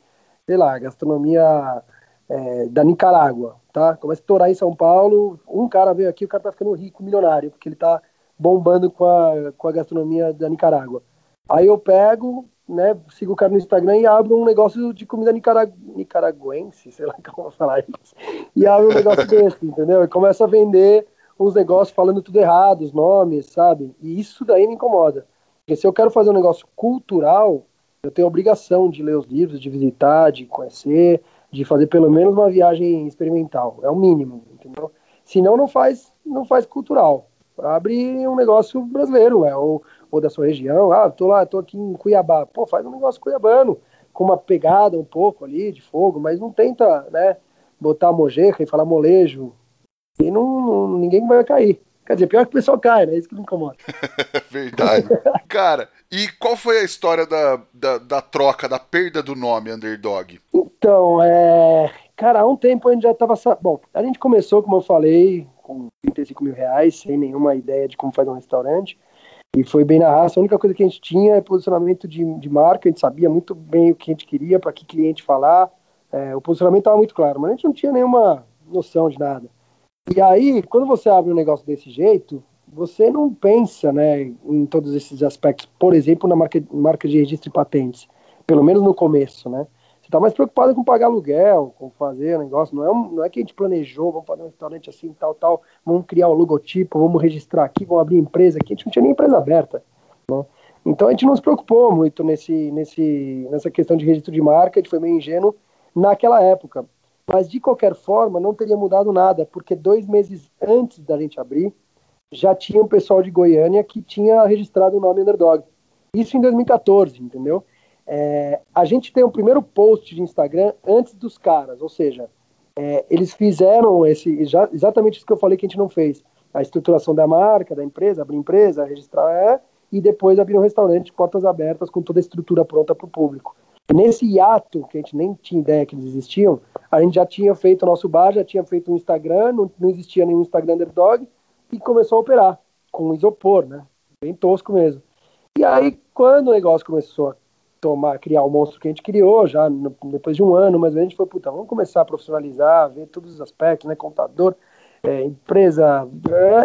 sei lá, gastronomia é, da Nicarágua, tá? Começa a estourar em São Paulo, um cara veio aqui, o cara tá ficando rico, milionário, porque ele tá bombando com a, com a gastronomia da Nicarágua. Aí eu pego, né, sigo o cara no Instagram e abro um negócio de comida nicaragu nicaraguense, sei lá como falar isso, e abro um negócio desse, entendeu? E começa a vender uns negócios falando tudo errado, os nomes, sabe? E isso daí me incomoda. Porque se eu quero fazer um negócio cultural, eu tenho a obrigação de ler os livros, de visitar, de conhecer, de fazer pelo menos uma viagem experimental. É o mínimo, entendeu? Senão não faz, não faz cultural. Abre um negócio brasileiro, é, ou ou da sua região. Ah, tô lá, tô aqui em Cuiabá. Pô, faz um negócio cuiabano, com uma pegada um pouco ali de fogo, mas não tenta, né, botar mojeca e falar molejo. E não, ninguém vai cair. Quer dizer, pior que o pessoal cai, né? É isso que me incomoda. Verdade. Cara, e qual foi a história da, da, da, troca, da perda do nome Underdog? Então, é. Cara, há um tempo a gente já tava. Bom, a gente começou, como eu falei, com 35 mil reais, sem nenhuma ideia de como fazer um restaurante. E foi bem na raça. A única coisa que a gente tinha é posicionamento de, de marca, a gente sabia muito bem o que a gente queria, para que cliente falar. É, o posicionamento estava muito claro, mas a gente não tinha nenhuma noção de nada. E aí, quando você abre um negócio desse jeito, você não pensa né, em todos esses aspectos, por exemplo, na marca, marca de registro de patentes, pelo menos no começo, né? Você está mais preocupado com pagar aluguel, com fazer negócio. Não é, não é que a gente planejou, vamos fazer um restaurante assim, tal, tal, vamos criar o um logotipo, vamos registrar aqui, vamos abrir empresa aqui. A gente não tinha nem empresa aberta. Né? Então a gente não se preocupou muito nesse, nesse, nessa questão de registro de marca, a gente foi meio ingênuo naquela época. Mas de qualquer forma, não teria mudado nada, porque dois meses antes da gente abrir, já tinha um pessoal de Goiânia que tinha registrado o nome Underdog. Isso em 2014, entendeu? É, a gente tem o primeiro post de Instagram antes dos caras, ou seja, é, eles fizeram esse já, exatamente isso que eu falei que a gente não fez. A estruturação da marca, da empresa, abrir empresa, registrar é, e depois abrir um restaurante, portas abertas, com toda a estrutura pronta para o público. Nesse hiato, que a gente nem tinha ideia que eles existiam, a gente já tinha feito o nosso bar, já tinha feito um Instagram, não, não existia nenhum Instagram Underdog, e começou a operar com isopor, né? Bem tosco mesmo. E aí, quando o negócio começou a tomar, criar o monstro que a gente criou, já no, depois de um ano, mas a gente foi, puta, vamos começar a profissionalizar, ver todos os aspectos, né, contador, é, empresa,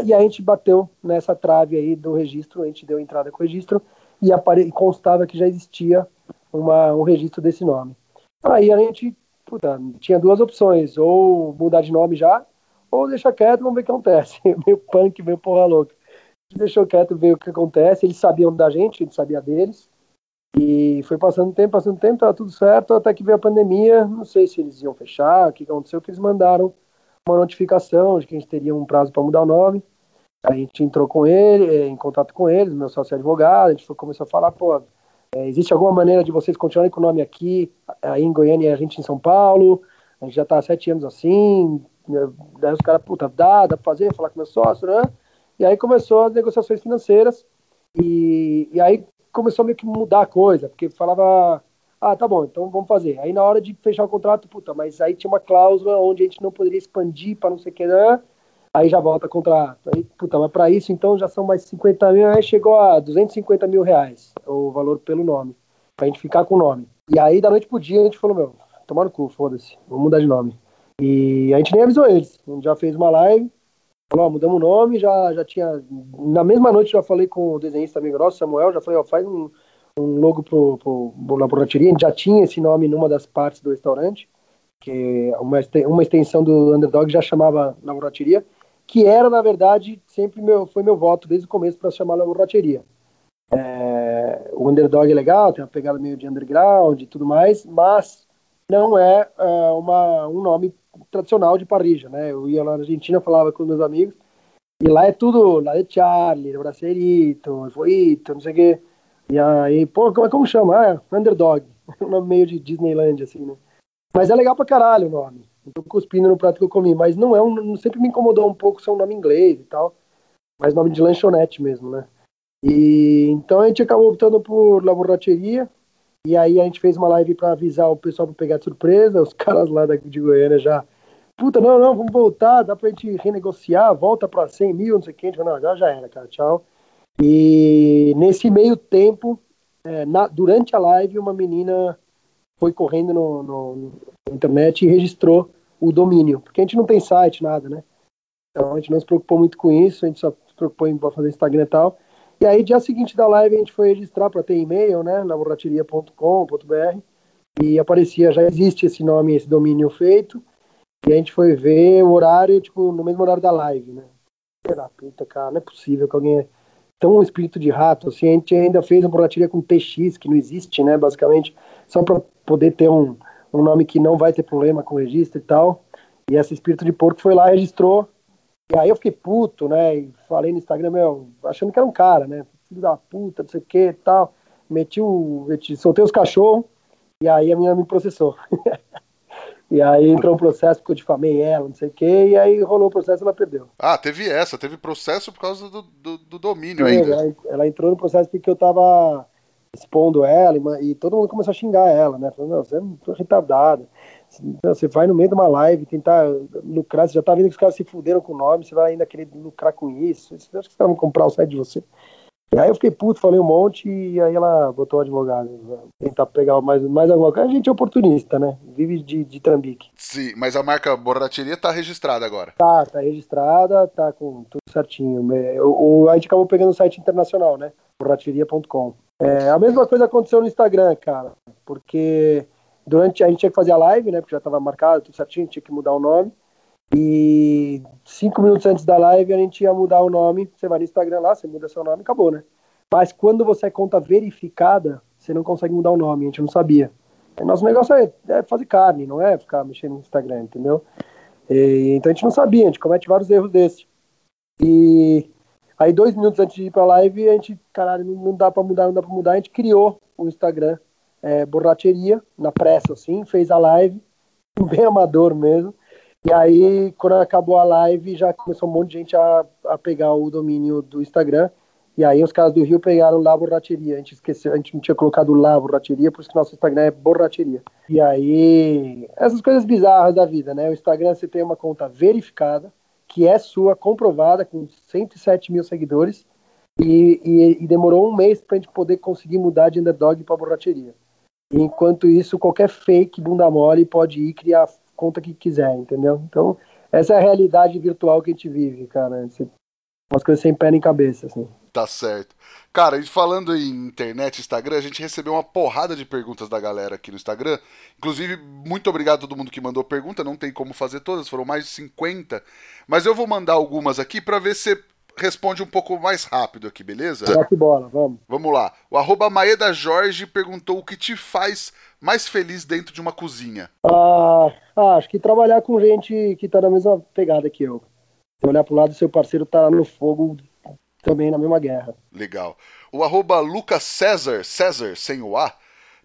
e a gente bateu nessa trave aí do registro, a gente deu entrada com o registro, e, apare, constava que já existia uma, um registro desse nome. Aí a gente, puta, tinha duas opções, ou mudar de nome já, ou deixar quieto, vamos ver o que acontece. meio punk, meio porra louca. Deixou quieto, ver o que acontece, eles sabiam da gente, a gente sabia deles, e foi passando tempo, passando tempo, tava tudo certo, até que veio a pandemia, não sei se eles iam fechar, o que aconteceu, que eles mandaram uma notificação de que a gente teria um prazo para mudar o nome. A gente entrou com ele, eh, em contato com eles, meu sócio é advogado, a gente começou a falar, pô, é, existe alguma maneira de vocês continuarem com o nome aqui, aí em Goiânia e a gente em São Paulo, a gente já está há sete anos assim, né, daí os caras, puta, dá, dá pra fazer, falar com meu sócio, né? E aí começou as negociações financeiras, e, e aí começou a meio que mudar a coisa, porque falava Ah, tá bom, então vamos fazer. Aí na hora de fechar o contrato, puta, mas aí tinha uma cláusula onde a gente não poderia expandir para não sei o que, né? Aí já volta contrato. Aí, puta, mas para isso então já são mais 50 mil, aí chegou a 250 mil reais o valor pelo nome, pra gente ficar com o nome. E aí da noite pro dia a gente falou, meu, tomar no cu, foda-se, vamos mudar de nome. E a gente nem avisou eles, a gente já fez uma live, falou, ó, mudamos o nome, já, já tinha, na mesma noite já falei com o desenhista amigo nosso, Samuel, já falei, ó, faz um um logo pro, pro, pro laboratório. A gente já tinha esse nome numa das partes do restaurante, que uma, uma extensão do Underdog já chamava laboratório, que era, na verdade, sempre meu, foi meu voto desde o começo para chamar laboratório. É, o Underdog é legal, tem uma pegada meio de underground e tudo mais, mas não é, é uma, um nome tradicional de parrija, né? Eu ia lá na Argentina, falava com meus amigos, e lá é tudo, lá é Charlie, Bracerito, Foito, não sei o quê. E aí, pô, como, como chama? Ah, Underdog. Um nome meio de Disneyland, assim, né? Mas é legal pra caralho o nome. Não tô cuspindo no prato que eu comi, mas não é um. Sempre me incomodou um pouco ser um nome inglês e tal. Mas nome de lanchonete mesmo, né? E então a gente acabou optando por laboratória. E aí a gente fez uma live para avisar o pessoal para pegar de surpresa. Os caras lá daqui de Goiânia já. Puta, não, não, vamos voltar, dá pra gente renegociar, volta pra 100 mil, não sei o que. A gente falou, não, agora já era, cara, tchau. E nesse meio tempo, é, na, durante a live, uma menina foi correndo no, no, na internet e registrou o domínio, porque a gente não tem site, nada, né? Então a gente não se preocupou muito com isso, a gente só se preocupou em fazer Instagram e tal. E aí, dia seguinte da live, a gente foi registrar para ter e-mail, né? laboratoria.com.br e aparecia, já existe esse nome, esse domínio feito. E a gente foi ver o horário, tipo, no mesmo horário da live, né? Pela puta, cara, não é possível que alguém tão um espírito de rato, assim, a gente ainda fez uma borracharia com TX, que não existe, né, basicamente, só para poder ter um, um nome que não vai ter problema com o registro e tal, e esse espírito de porco foi lá, registrou, e aí eu fiquei puto, né, e falei no Instagram, meu, achando que era um cara, né, filho da puta, não sei o que e tal, meti o, meti, soltei os cachorros, e aí a minha me processou. E aí entrou um processo porque eu difamei ela, não sei o quê, e aí rolou o processo e ela perdeu. Ah, teve essa, teve processo por causa do, do, do domínio Sim, ainda. Ela, ela, entrou no processo porque eu tava expondo ela e, e todo mundo começou a xingar ela, né? Falando, não, você é muito retardado. Você vai no meio de uma live tentar lucrar, você já tá vendo que os caras se fuderam com o nome, você vai ainda querer lucrar com isso. Você acha que os caras vão comprar o site de você? E aí eu fiquei puto, falei um monte, e aí ela botou o advogado. Tentar pegar mais, mais alguma coisa. A gente é oportunista, né? Vive de, de trambique. Sim, mas a marca Borracheria tá registrada agora. Tá, tá registrada, tá com tudo certinho. O, o a gente acabou pegando o site internacional, né? Borracheria.com. É, a mesma coisa aconteceu no Instagram, cara. Porque durante a gente tinha que fazer a live, né? Porque já tava marcado, tudo certinho, tinha que mudar o nome. E cinco minutos antes da live a gente ia mudar o nome. Você vai no Instagram lá, você muda seu nome acabou, né? Mas quando você é conta verificada, você não consegue mudar o nome, a gente não sabia. Nosso negócio é, é fazer carne, não é ficar mexendo no Instagram, entendeu? E, então a gente não sabia, a gente comete vários erros desses. E aí, dois minutos antes de ir pra live, a gente, caralho, não dá pra mudar, não dá pra mudar. A gente criou o Instagram é, Borracheria, na pressa, assim, fez a live, bem amador mesmo. E aí, quando acabou a live, já começou um monte de gente a, a pegar o domínio do Instagram. E aí os caras do Rio pegaram lá borracheria. A gente esqueceu, a gente não tinha colocado lá borracheria, por isso que nosso Instagram é borracheria. E aí, essas coisas bizarras da vida, né? O Instagram você tem uma conta verificada, que é sua, comprovada, com 107 mil seguidores. E, e, e demorou um mês para a gente poder conseguir mudar de underdog para borracheria. Enquanto isso, qualquer fake bunda mole pode ir criar conta que quiser, entendeu? Então, essa é a realidade virtual que a gente vive, cara. Umas coisas sem pé nem cabeça, assim. Tá certo. Cara, e falando em internet, Instagram, a gente recebeu uma porrada de perguntas da galera aqui no Instagram. Inclusive, muito obrigado a todo mundo que mandou pergunta. Não tem como fazer todas, foram mais de 50. Mas eu vou mandar algumas aqui para ver se responde um pouco mais rápido aqui, beleza? que bola, vamos. Vamos lá. O arroba Maeda Jorge perguntou o que te faz mais feliz dentro de uma cozinha. Ah, ah, acho que trabalhar com gente que tá na mesma pegada que eu. Olhar pro lado do seu parceiro tá no fogo também na mesma guerra. Legal. O arroba Lucas César, César, sem o A,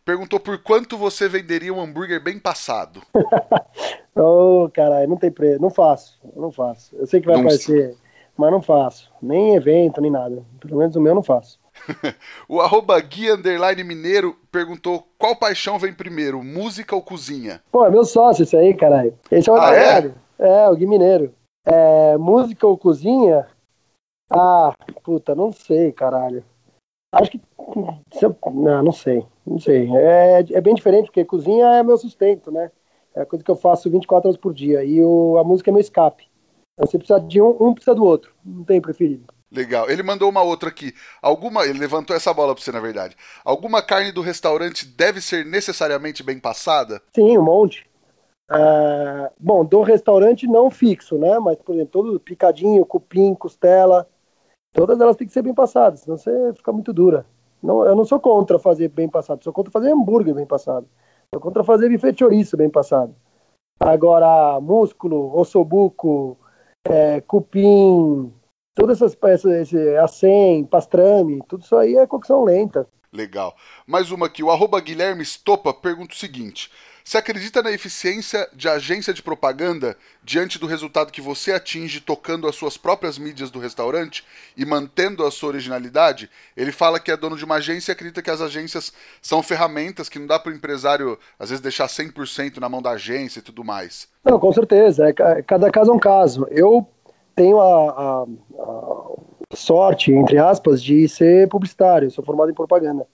perguntou por quanto você venderia um hambúrguer bem passado. Ô, oh, caralho, não tem preço. Não faço, não faço. Eu sei que vai não parecer mas não faço. Nem evento, nem nada. Pelo menos o meu não faço. o arroba Gui Underline Mineiro perguntou qual paixão vem primeiro, música ou cozinha? Pô, é meu sócio isso aí, caralho. Esse é o ah, é? é, o Gui Mineiro. É, música ou cozinha? Ah, puta, não sei, caralho. Acho que. Não, não sei. Não sei. É, é bem diferente, porque cozinha é meu sustento, né? É a coisa que eu faço 24 horas por dia. E o, a música é meu escape. Você precisa de um, um precisa do outro. Não tem preferido. Legal. Ele mandou uma outra aqui. Alguma, ele levantou essa bola para você, na verdade. Alguma carne do restaurante deve ser necessariamente bem passada? Sim, um monte. É, bom, do restaurante não fixo, né? Mas, por exemplo, todo picadinho, cupim, costela, todas elas têm que ser bem passadas, senão você fica muito dura. Não, eu não sou contra fazer bem passado, sou contra fazer hambúrguer bem passado. Sou contra fazer bife de chouriço bem passado. Agora, músculo, ossobuco, é, cupim, todas essas peças, esse acém, pastrame, tudo isso aí é cocção lenta. Legal. Mais uma aqui, o arroba Guilherme Stopa pergunta o seguinte: você acredita na eficiência de agência de propaganda diante do resultado que você atinge tocando as suas próprias mídias do restaurante e mantendo a sua originalidade? Ele fala que é dono de uma agência e acredita que as agências são ferramentas que não dá para o empresário, às vezes, deixar 100% na mão da agência e tudo mais. Não, com certeza. É, cada caso é um caso. Eu tenho a, a, a sorte, entre aspas, de ser publicitário. Eu sou formado em propaganda.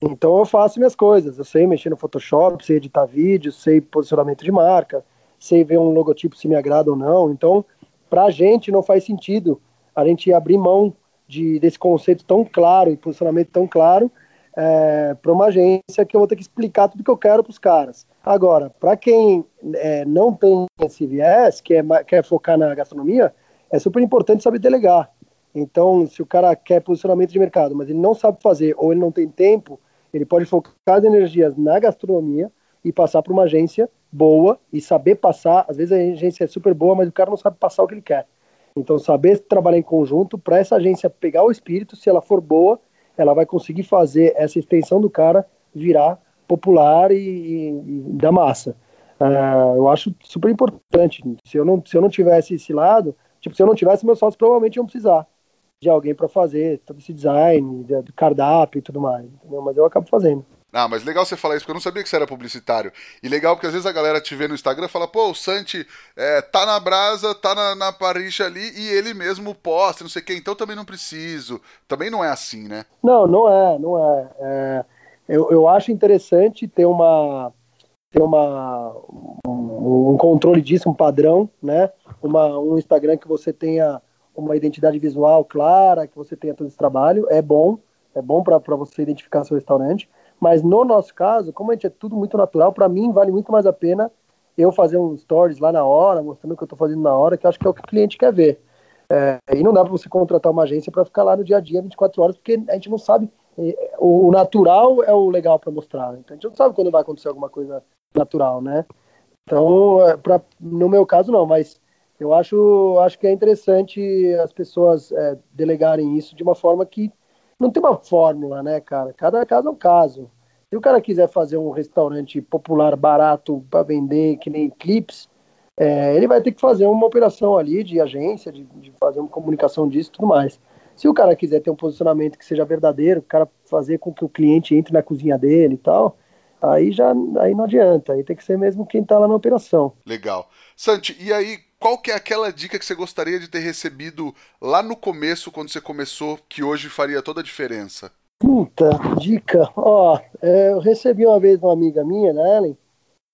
Então eu faço minhas coisas, eu sei mexer no Photoshop, sei editar vídeos, sei posicionamento de marca, sei ver um logotipo se me agrada ou não. Então, para a gente não faz sentido a gente abrir mão de, desse conceito tão claro e posicionamento tão claro é, para uma agência que eu vou ter que explicar tudo que eu quero para os caras. Agora, para quem é, não tem esse viés, que é, quer focar na gastronomia, é super importante saber delegar. Então, se o cara quer posicionamento de mercado, mas ele não sabe fazer ou ele não tem tempo, ele pode focar as energias na gastronomia e passar para uma agência boa e saber passar. Às vezes a agência é super boa, mas o cara não sabe passar o que ele quer. Então, saber trabalhar em conjunto para essa agência pegar o espírito, se ela for boa, ela vai conseguir fazer essa extensão do cara virar popular e, e, e da massa. Uh, eu acho super importante. Se eu não, se eu não tivesse esse lado, tipo, se eu não tivesse meus sócios, provavelmente iam precisar de alguém para fazer todo esse design, do cardápio e tudo mais, entendeu? Mas eu acabo fazendo. Ah, mas legal você falar isso, porque eu não sabia que você era publicitário. E legal porque às vezes a galera te vê no Instagram e fala, pô, o Santi é, tá na brasa, tá na, na paricha ali e ele mesmo posta, não sei o quê, então também não preciso. Também não é assim, né? Não, não é, não é. é eu, eu acho interessante ter uma ter uma, um, um controle disso, um padrão, né? Uma, um Instagram que você tenha uma identidade visual clara, que você tenha todo esse trabalho, é bom, é bom para você identificar seu restaurante. Mas no nosso caso, como a gente é tudo muito natural, para mim vale muito mais a pena eu fazer um stories lá na hora, mostrando o que eu estou fazendo na hora, que acho que é o que o cliente quer ver. É, e não dá para você contratar uma agência para ficar lá no dia a dia 24 horas, porque a gente não sabe. O natural é o legal para mostrar. Então a gente não sabe quando vai acontecer alguma coisa natural, né? Então, é, pra, no meu caso, não, mas eu acho, acho que é interessante as pessoas é, delegarem isso de uma forma que não tem uma fórmula, né, cara? Cada caso é um caso. Se o cara quiser fazer um restaurante popular barato para vender, que nem clips, é, ele vai ter que fazer uma operação ali de agência, de, de, fazer uma comunicação disso e tudo mais. Se o cara quiser ter um posicionamento que seja verdadeiro, o cara fazer com que o cliente entre na cozinha dele e tal, aí já aí não adianta. Aí tem que ser mesmo quem está lá na operação. Legal. Santi, e aí qual que é aquela dica que você gostaria de ter recebido lá no começo, quando você começou, que hoje faria toda a diferença? Puta, dica. Ó, é, eu recebi uma vez uma amiga minha, né, Ellen,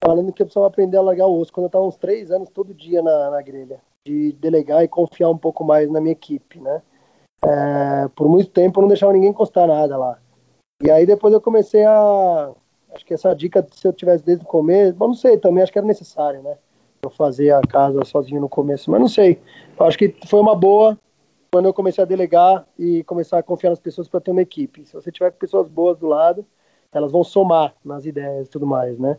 falando que eu precisava aprender a largar o osso quando eu estava uns três anos todo dia na, na grelha. De delegar e confiar um pouco mais na minha equipe, né? É, por muito tempo eu não deixava ninguém encostar nada lá. E aí depois eu comecei a. Acho que essa dica, se eu tivesse desde o começo, bom, não sei também, acho que era necessário, né? Eu fazer a casa sozinho no começo, mas não sei. Eu acho que foi uma boa quando eu comecei a delegar e começar a confiar nas pessoas para ter uma equipe. Se você tiver pessoas boas do lado, elas vão somar nas ideias e tudo mais, né?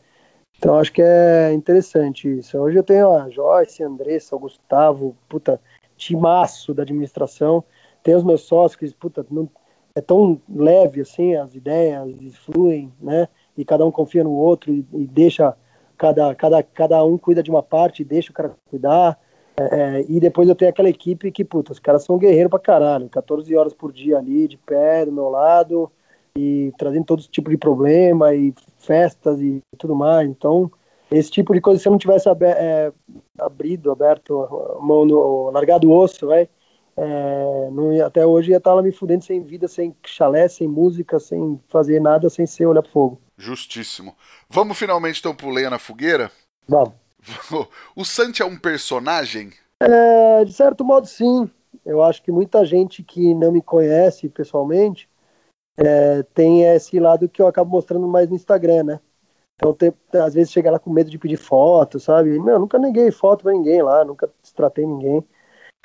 Então acho que é interessante isso. Hoje eu tenho a Joyce, a Andressa, o Gustavo, puta, timaço da administração. Tem os meus sócios que, puta, não, é tão leve assim, as ideias fluem, né? E cada um confia no outro e, e deixa cada, cada, cada um cuida de uma parte, deixa o cara cuidar. É, e depois eu tenho aquela equipe que, puta, os caras são guerreiros pra caralho. 14 horas por dia ali, de pé, do meu lado, e trazendo todo tipo de problema, e festas e tudo mais. Então, esse tipo de coisa, se eu não tivesse aber, é, abrido, aberto, mão no, largado o osso, vai, é, não, até hoje ia estar lá me fudendo sem vida, sem chalé, sem música, sem fazer nada, sem ser olhar pro fogo. Justíssimo. Vamos finalmente então pro na Fogueira? Vamos. O Santi é um personagem? É, de certo modo, sim. Eu acho que muita gente que não me conhece pessoalmente é, tem esse lado que eu acabo mostrando mais no Instagram, né? Então, tem, às vezes chega lá com medo de pedir foto, sabe? Meu, nunca neguei foto pra ninguém lá, nunca destratei ninguém.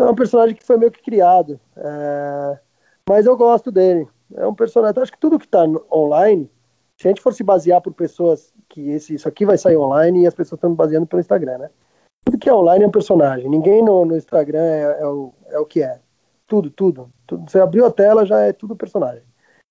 É um personagem que foi meio que criado. É... Mas eu gosto dele. É um personagem. Acho que tudo que tá online, se a gente for se basear por pessoas que esse, isso aqui vai sair online e as pessoas estão baseando pelo Instagram, né? Tudo que é online é um personagem. Ninguém no, no Instagram é, é, o, é o que é. Tudo, tudo, tudo. Você abriu a tela, já é tudo personagem.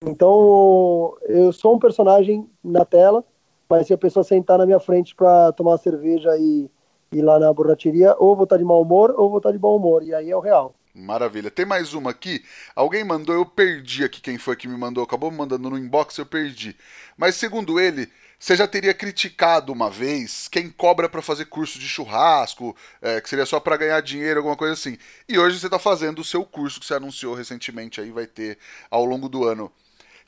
Então, eu sou um personagem na tela, mas se a pessoa sentar na minha frente para tomar uma cerveja e ir lá na borracheria, ou vou estar de mau humor ou vou estar de bom humor. E aí é o real. Maravilha. Tem mais uma aqui. Alguém mandou, eu perdi aqui quem foi que me mandou. Acabou me mandando no inbox, eu perdi. Mas segundo ele, você já teria criticado uma vez quem cobra para fazer curso de churrasco, é, que seria só para ganhar dinheiro, alguma coisa assim. E hoje você está fazendo o seu curso que você anunciou recentemente aí, vai ter ao longo do ano.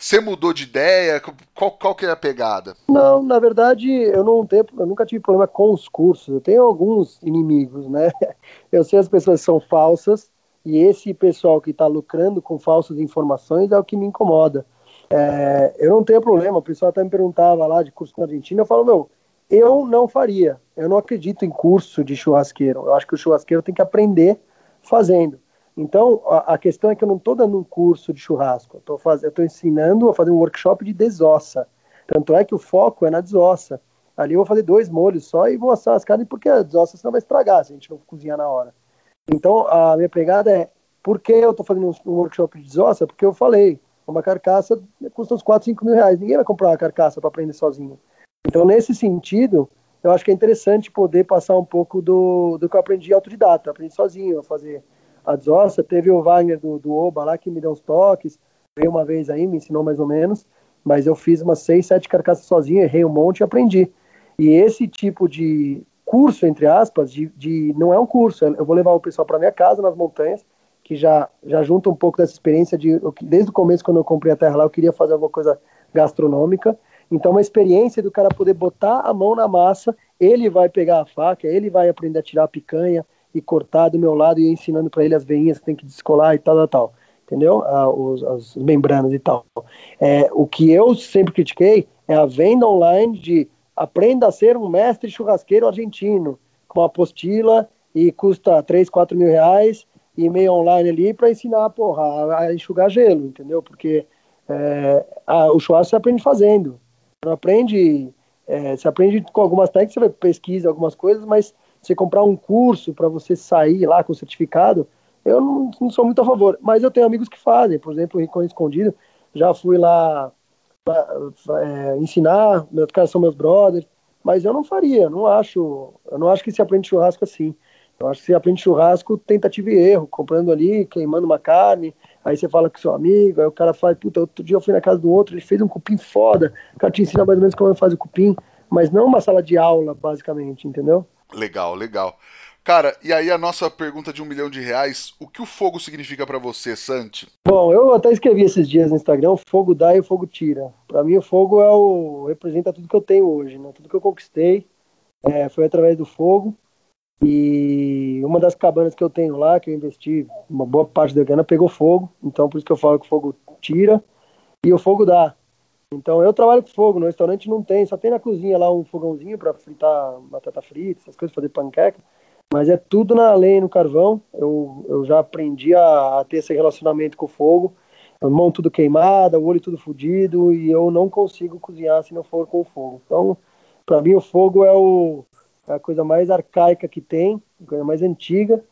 Você mudou de ideia? Qual, qual que é a pegada? Não, na verdade, eu não tenho, eu nunca tive problema com os cursos. Eu tenho alguns inimigos, né? Eu sei as pessoas são falsas e esse pessoal que está lucrando com falsas informações é o que me incomoda. É, eu não tenho problema, o pessoal até me perguntava lá de curso na Argentina, eu falo, meu, eu não faria, eu não acredito em curso de churrasqueiro, eu acho que o churrasqueiro tem que aprender fazendo. Então, a, a questão é que eu não estou dando um curso de churrasco, eu estou ensinando a fazer um workshop de desossa, tanto é que o foco é na desossa. Ali eu vou fazer dois molhos só e vou assar as carnes, porque a desossa senão vai estragar se a gente não cozinhar na hora. Então, a minha pegada é, por que eu estou fazendo um, um workshop de desossa? Porque eu falei, uma carcaça custa uns 4, 5 mil reais. Ninguém vai comprar uma carcaça para aprender sozinho. Então, nesse sentido, eu acho que é interessante poder passar um pouco do, do que eu aprendi autodidata. Aprendi sozinho a fazer a desossa. Teve o Wagner do, do Oba lá que me deu uns toques. Veio uma vez aí, me ensinou mais ou menos. Mas eu fiz umas 6, 7 carcaças sozinho, errei um monte e aprendi. E esse tipo de curso, entre aspas, de, de não é um curso. Eu vou levar o pessoal para minha casa nas montanhas que já, já junta um pouco dessa experiência de desde o começo quando eu comprei a terra lá eu queria fazer alguma coisa gastronômica então uma experiência do cara poder botar a mão na massa ele vai pegar a faca ele vai aprender a tirar a picanha e cortar do meu lado e ensinando para ele as veinhas que tem que descolar e tal tal tal entendeu ah, os, as membranas e tal é, o que eu sempre critiquei é a venda online de aprenda a ser um mestre churrasqueiro argentino com apostila e custa 3, 4 mil reais e-mail online ali para ensinar porra, a enxugar gelo, entendeu? Porque é, a, o churrasco você aprende fazendo. Não aprende. É, você aprende com algumas técnicas, você pesquisa algumas coisas, mas você comprar um curso para você sair lá com certificado, eu não, não, sou muito a favor. Mas eu tenho amigos que fazem, por exemplo, o Rincão Escondido, já fui lá pra, é, ensinar, meus caras são meus brothers, mas eu não faria, não acho, eu não acho que se aprende churrasco assim. Eu acho que você aprende churrasco, tentativa e erro, comprando ali, queimando uma carne, aí você fala com seu amigo, aí o cara fala, puta, outro dia eu fui na casa do outro, ele fez um cupim foda, o cara te ensina mais ou menos como faz o cupim, mas não uma sala de aula, basicamente, entendeu? Legal, legal. Cara, e aí a nossa pergunta de um milhão de reais, o que o fogo significa para você, Santi? Bom, eu até escrevi esses dias no Instagram, fogo dá e o fogo tira. Para mim o fogo é o representa tudo que eu tenho hoje, né? Tudo que eu conquistei é, foi através do fogo. E uma das cabanas que eu tenho lá, que eu investi uma boa parte da grana, pegou fogo. Então, por isso que eu falo que o fogo tira e o fogo dá. Então, eu trabalho com fogo. No restaurante não tem, só tem na cozinha lá um fogãozinho para fritar batata frita, essas coisas, fazer panqueca. Mas é tudo na lenha no carvão. Eu, eu já aprendi a, a ter esse relacionamento com o fogo. A mão tudo queimada, o olho tudo fudido, e eu não consigo cozinhar se não for com o fogo. Então, para mim, o fogo é o é a coisa mais arcaica que tem, a coisa mais antiga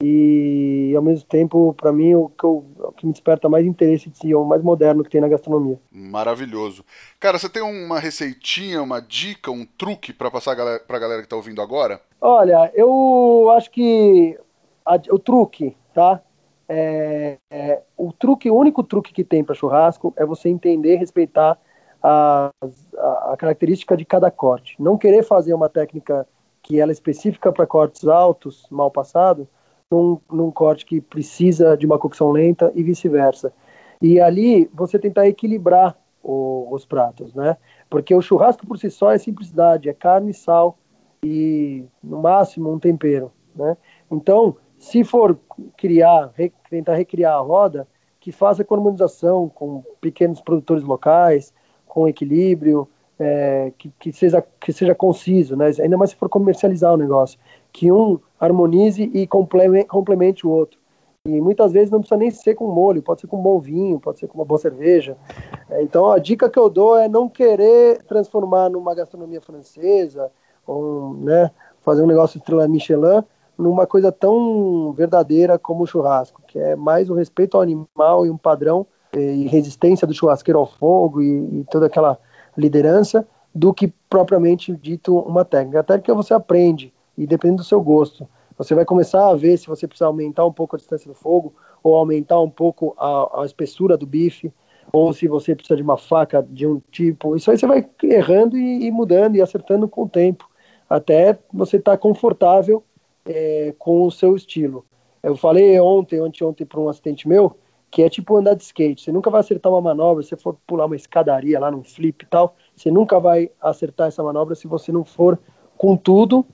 e ao mesmo tempo para mim o que, eu, o que me desperta mais interesse de si, é o mais moderno que tem na gastronomia. Maravilhoso. Cara, você tem uma receitinha, uma dica, um truque para passar para a galera que está ouvindo agora? Olha, eu acho que a, o truque, tá? É, é, o truque, o único truque que tem para churrasco é você entender, respeitar a, a, a, característica de cada corte. Não querer fazer uma técnica que ela é específica para cortes altos, mal passado, num, num corte que precisa de uma cocção lenta e vice-versa. E ali você tentar equilibrar o, os pratos, né? Porque o churrasco por si só é simplicidade, é carne, sal e no máximo um tempero, né? Então, se for criar, re, tentar recriar a roda, que faça com harmonização com pequenos produtores locais, com equilíbrio, é, que, que, seja, que seja conciso, né? ainda mais se for comercializar o negócio, que um harmonize e complemente, o outro. E muitas vezes não precisa nem ser com molho, pode ser com um bom vinho, pode ser com uma boa cerveja. É, então a dica que eu dou é não querer transformar numa gastronomia francesa, ou né, fazer um negócio estrela Michelin, numa coisa tão verdadeira como o churrasco, que é mais o respeito ao animal e um padrão e resistência do churrasqueiro ao fogo e, e toda aquela liderança do que propriamente dito uma técnica. A técnica você aprende e depende do seu gosto. Você vai começar a ver se você precisa aumentar um pouco a distância do fogo ou aumentar um pouco a, a espessura do bife ou se você precisa de uma faca de um tipo. Isso aí você vai errando e, e mudando e acertando com o tempo até você estar tá confortável é, com o seu estilo. Eu falei ontem, ontem para um assistente meu, que é tipo andar de skate. Você nunca vai acertar uma manobra, se você for pular uma escadaria lá num flip e tal, você nunca vai acertar essa manobra se você não for com tudo,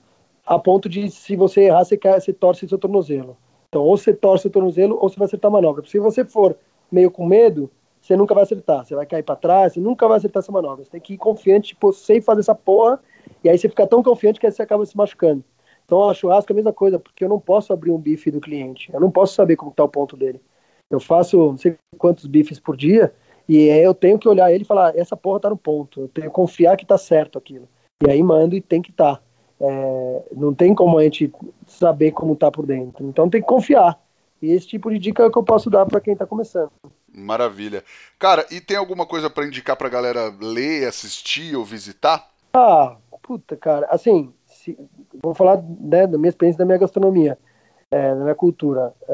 a ponto de se você errar, você, quer, você torce seu tornozelo. Então, ou você torce o tornozelo, ou você vai acertar a manobra. Se você for meio com medo, você nunca vai acertar. Você vai cair para trás, você nunca vai acertar essa manobra. Você tem que ir confiante, tipo, sei fazer essa porra, e aí você fica tão confiante que aí você acaba se machucando. Então, a churrasco é a mesma coisa, porque eu não posso abrir um bife do cliente. Eu não posso saber como está o ponto dele. Eu faço não sei quantos bifes por dia e eu tenho que olhar ele e falar: essa porra tá no ponto. Eu tenho que confiar que tá certo aquilo. E aí mando e tem que estar. Tá. É, não tem como a gente saber como tá por dentro. Então tem que confiar. E esse tipo de dica é que eu posso dar para quem tá começando. Maravilha. Cara, e tem alguma coisa para indicar pra galera ler, assistir ou visitar? Ah, puta, cara. Assim, se, vou falar né, da minha experiência da minha gastronomia é, na minha cultura. É,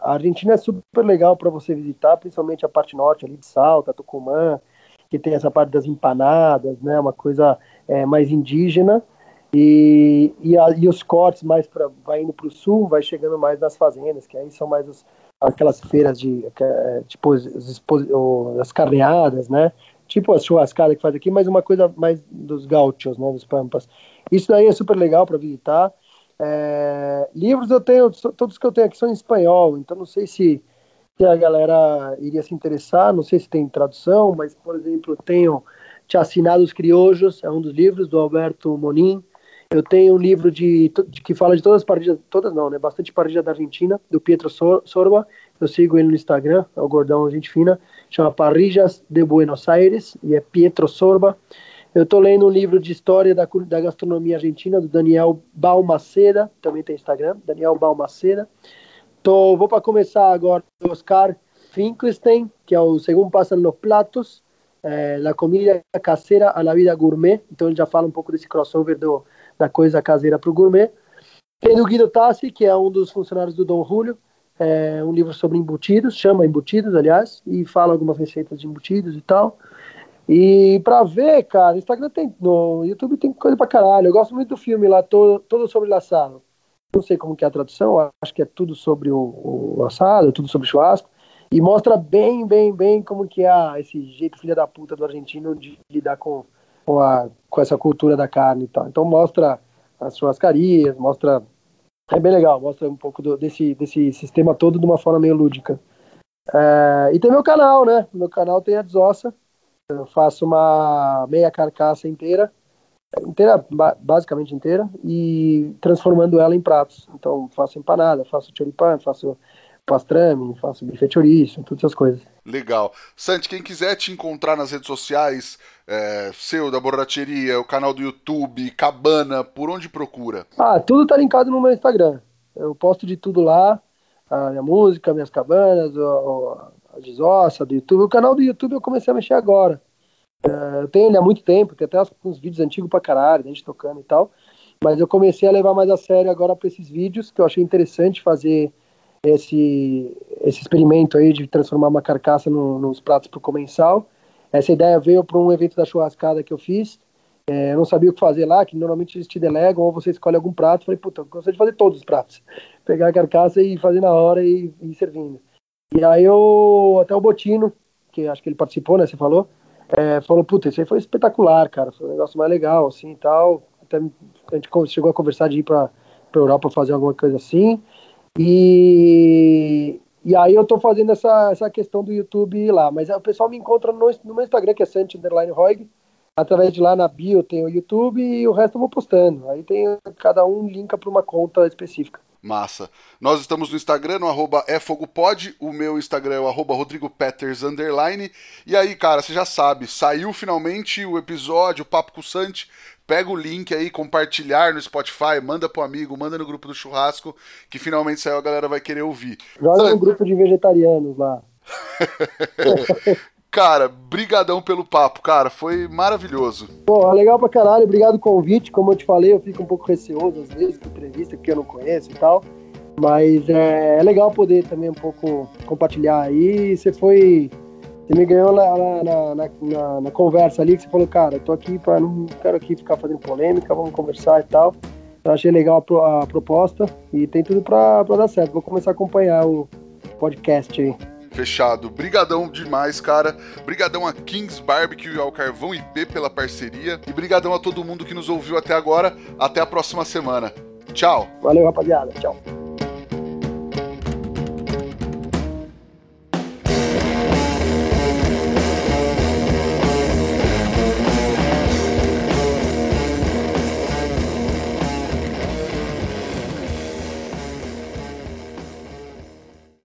a Argentina é super legal para você visitar, principalmente a parte norte ali de Salta, Tucumã, que tem essa parte das empanadas, né, uma coisa é, mais indígena. E, e, a, e, os cortes mais para vai indo para o sul, vai chegando mais nas fazendas, que aí são mais os, aquelas feiras de é, tipo as, as carneadas, né? Tipo as churrascadas que faz aqui, mas uma coisa mais dos gauchos, né? Dos pampas. Isso daí é super legal para visitar. É, livros eu tenho, todos que eu tenho aqui são em espanhol, então não sei se, se, a galera iria se interessar, não sei se tem tradução, mas, por exemplo, eu tenho Chacinados Criojos, é um dos livros do Alberto Monin. Eu tenho um livro de, de que fala de todas as partidas, todas não, né? Bastante partidas da Argentina, do Pietro Sorba. Eu sigo ele no Instagram, é o gordão, gente fina. Chama Parrillas de Buenos Aires e é Pietro Sorba. Eu estou lendo um livro de história da, da, gastronomia argentina, do Daniel Balmaceda, também tem Instagram, Daniel Balmaceda. Tô, vou para começar agora o Oscar Finkelstein, que é o Segundo Passam los Platos, é, La Comida Caseira a la Vida Gourmet, então ele já fala um pouco desse crossover do, da coisa caseira para o gourmet. Tem o Guido Tassi, que é um dos funcionários do Dom Julio, é um livro sobre embutidos, chama Embutidos, aliás, e fala algumas receitas de embutidos e tal. E pra ver, cara, Instagram tem. No YouTube tem coisa pra caralho. Eu gosto muito do filme lá, todo, todo sobre assado. Não sei como que é a tradução, acho que é tudo sobre o, o assado, tudo sobre churrasco. E mostra bem, bem, bem como que é esse jeito filha da puta do argentino de lidar com, com, a, com essa cultura da carne e tal. Então mostra as churrascarias, mostra. É bem legal, mostra um pouco do, desse, desse sistema todo de uma forma meio lúdica. É, e tem meu canal, né? Meu canal tem a desossa eu faço uma meia carcaça inteira, inteira, basicamente inteira, e transformando ela em pratos. Então, faço empanada, faço choripan, faço pastrame, faço bife chouriço, todas essas coisas. Legal. Santi, quem quiser te encontrar nas redes sociais, é, seu, da Borracheria, o canal do YouTube, Cabana, por onde procura? Ah, tudo tá linkado no meu Instagram. Eu posto de tudo lá, a minha música, minhas cabanas, a desossa do YouTube. O canal do YouTube eu comecei a mexer agora. Uh, eu tenho ele há muito tempo, tem até uns vídeos antigos pra caralho, a gente tocando e tal. Mas eu comecei a levar mais a sério agora para esses vídeos, que eu achei interessante fazer esse, esse experimento aí de transformar uma carcaça no, nos pratos para o comensal. Essa ideia veio para um evento da churrascada que eu fiz. É, eu não sabia o que fazer lá, que normalmente eles te delegam, ou você escolhe algum prato. Falei, puta, eu gostaria de fazer todos os pratos. Pegar a carcaça e fazer na hora e, ir servindo. E aí eu, até o Botino, que acho que ele participou, né, você falou, é, falou, puta, isso aí foi espetacular, cara, foi um negócio mais legal, assim, e tal. Até a gente chegou a conversar de ir para pra Europa fazer alguma coisa assim. E, e aí eu tô fazendo essa, essa questão do YouTube lá. Mas o pessoal me encontra no, no meu Instagram, que é Santi Através de lá na bio tem o YouTube e o resto eu vou postando. Aí tem cada um linka para uma conta específica. Massa. Nós estamos no Instagram, no arroba efogopod, o meu Instagram é o arroba rodrigopeters, underline. E aí, cara, você já sabe, saiu finalmente o episódio, o Papo com o Santi, pega o link aí, compartilhar no Spotify, manda pro amigo, manda no grupo do churrasco, que finalmente saiu, a galera vai querer ouvir. Joga no grupo de vegetarianos lá. Cara, brigadão pelo papo, cara, foi maravilhoso. Pô, legal pra caralho, obrigado pelo convite. Como eu te falei, eu fico um pouco receoso às vezes com entrevista, porque eu não conheço e tal. Mas é, é legal poder também um pouco compartilhar aí. Você foi. Você me ganhou na, na, na, na, na conversa ali, que você falou, cara, eu tô aqui para não quero aqui ficar fazendo polêmica, vamos conversar e tal. Eu achei legal a, a proposta e tem tudo para dar certo. Vou começar a acompanhar o podcast aí. Fechado. Brigadão demais, cara. Brigadão a Kings Barbecue e ao Carvão IP pela parceria. E brigadão a todo mundo que nos ouviu até agora. Até a próxima semana. Tchau. Valeu, rapaziada. Tchau.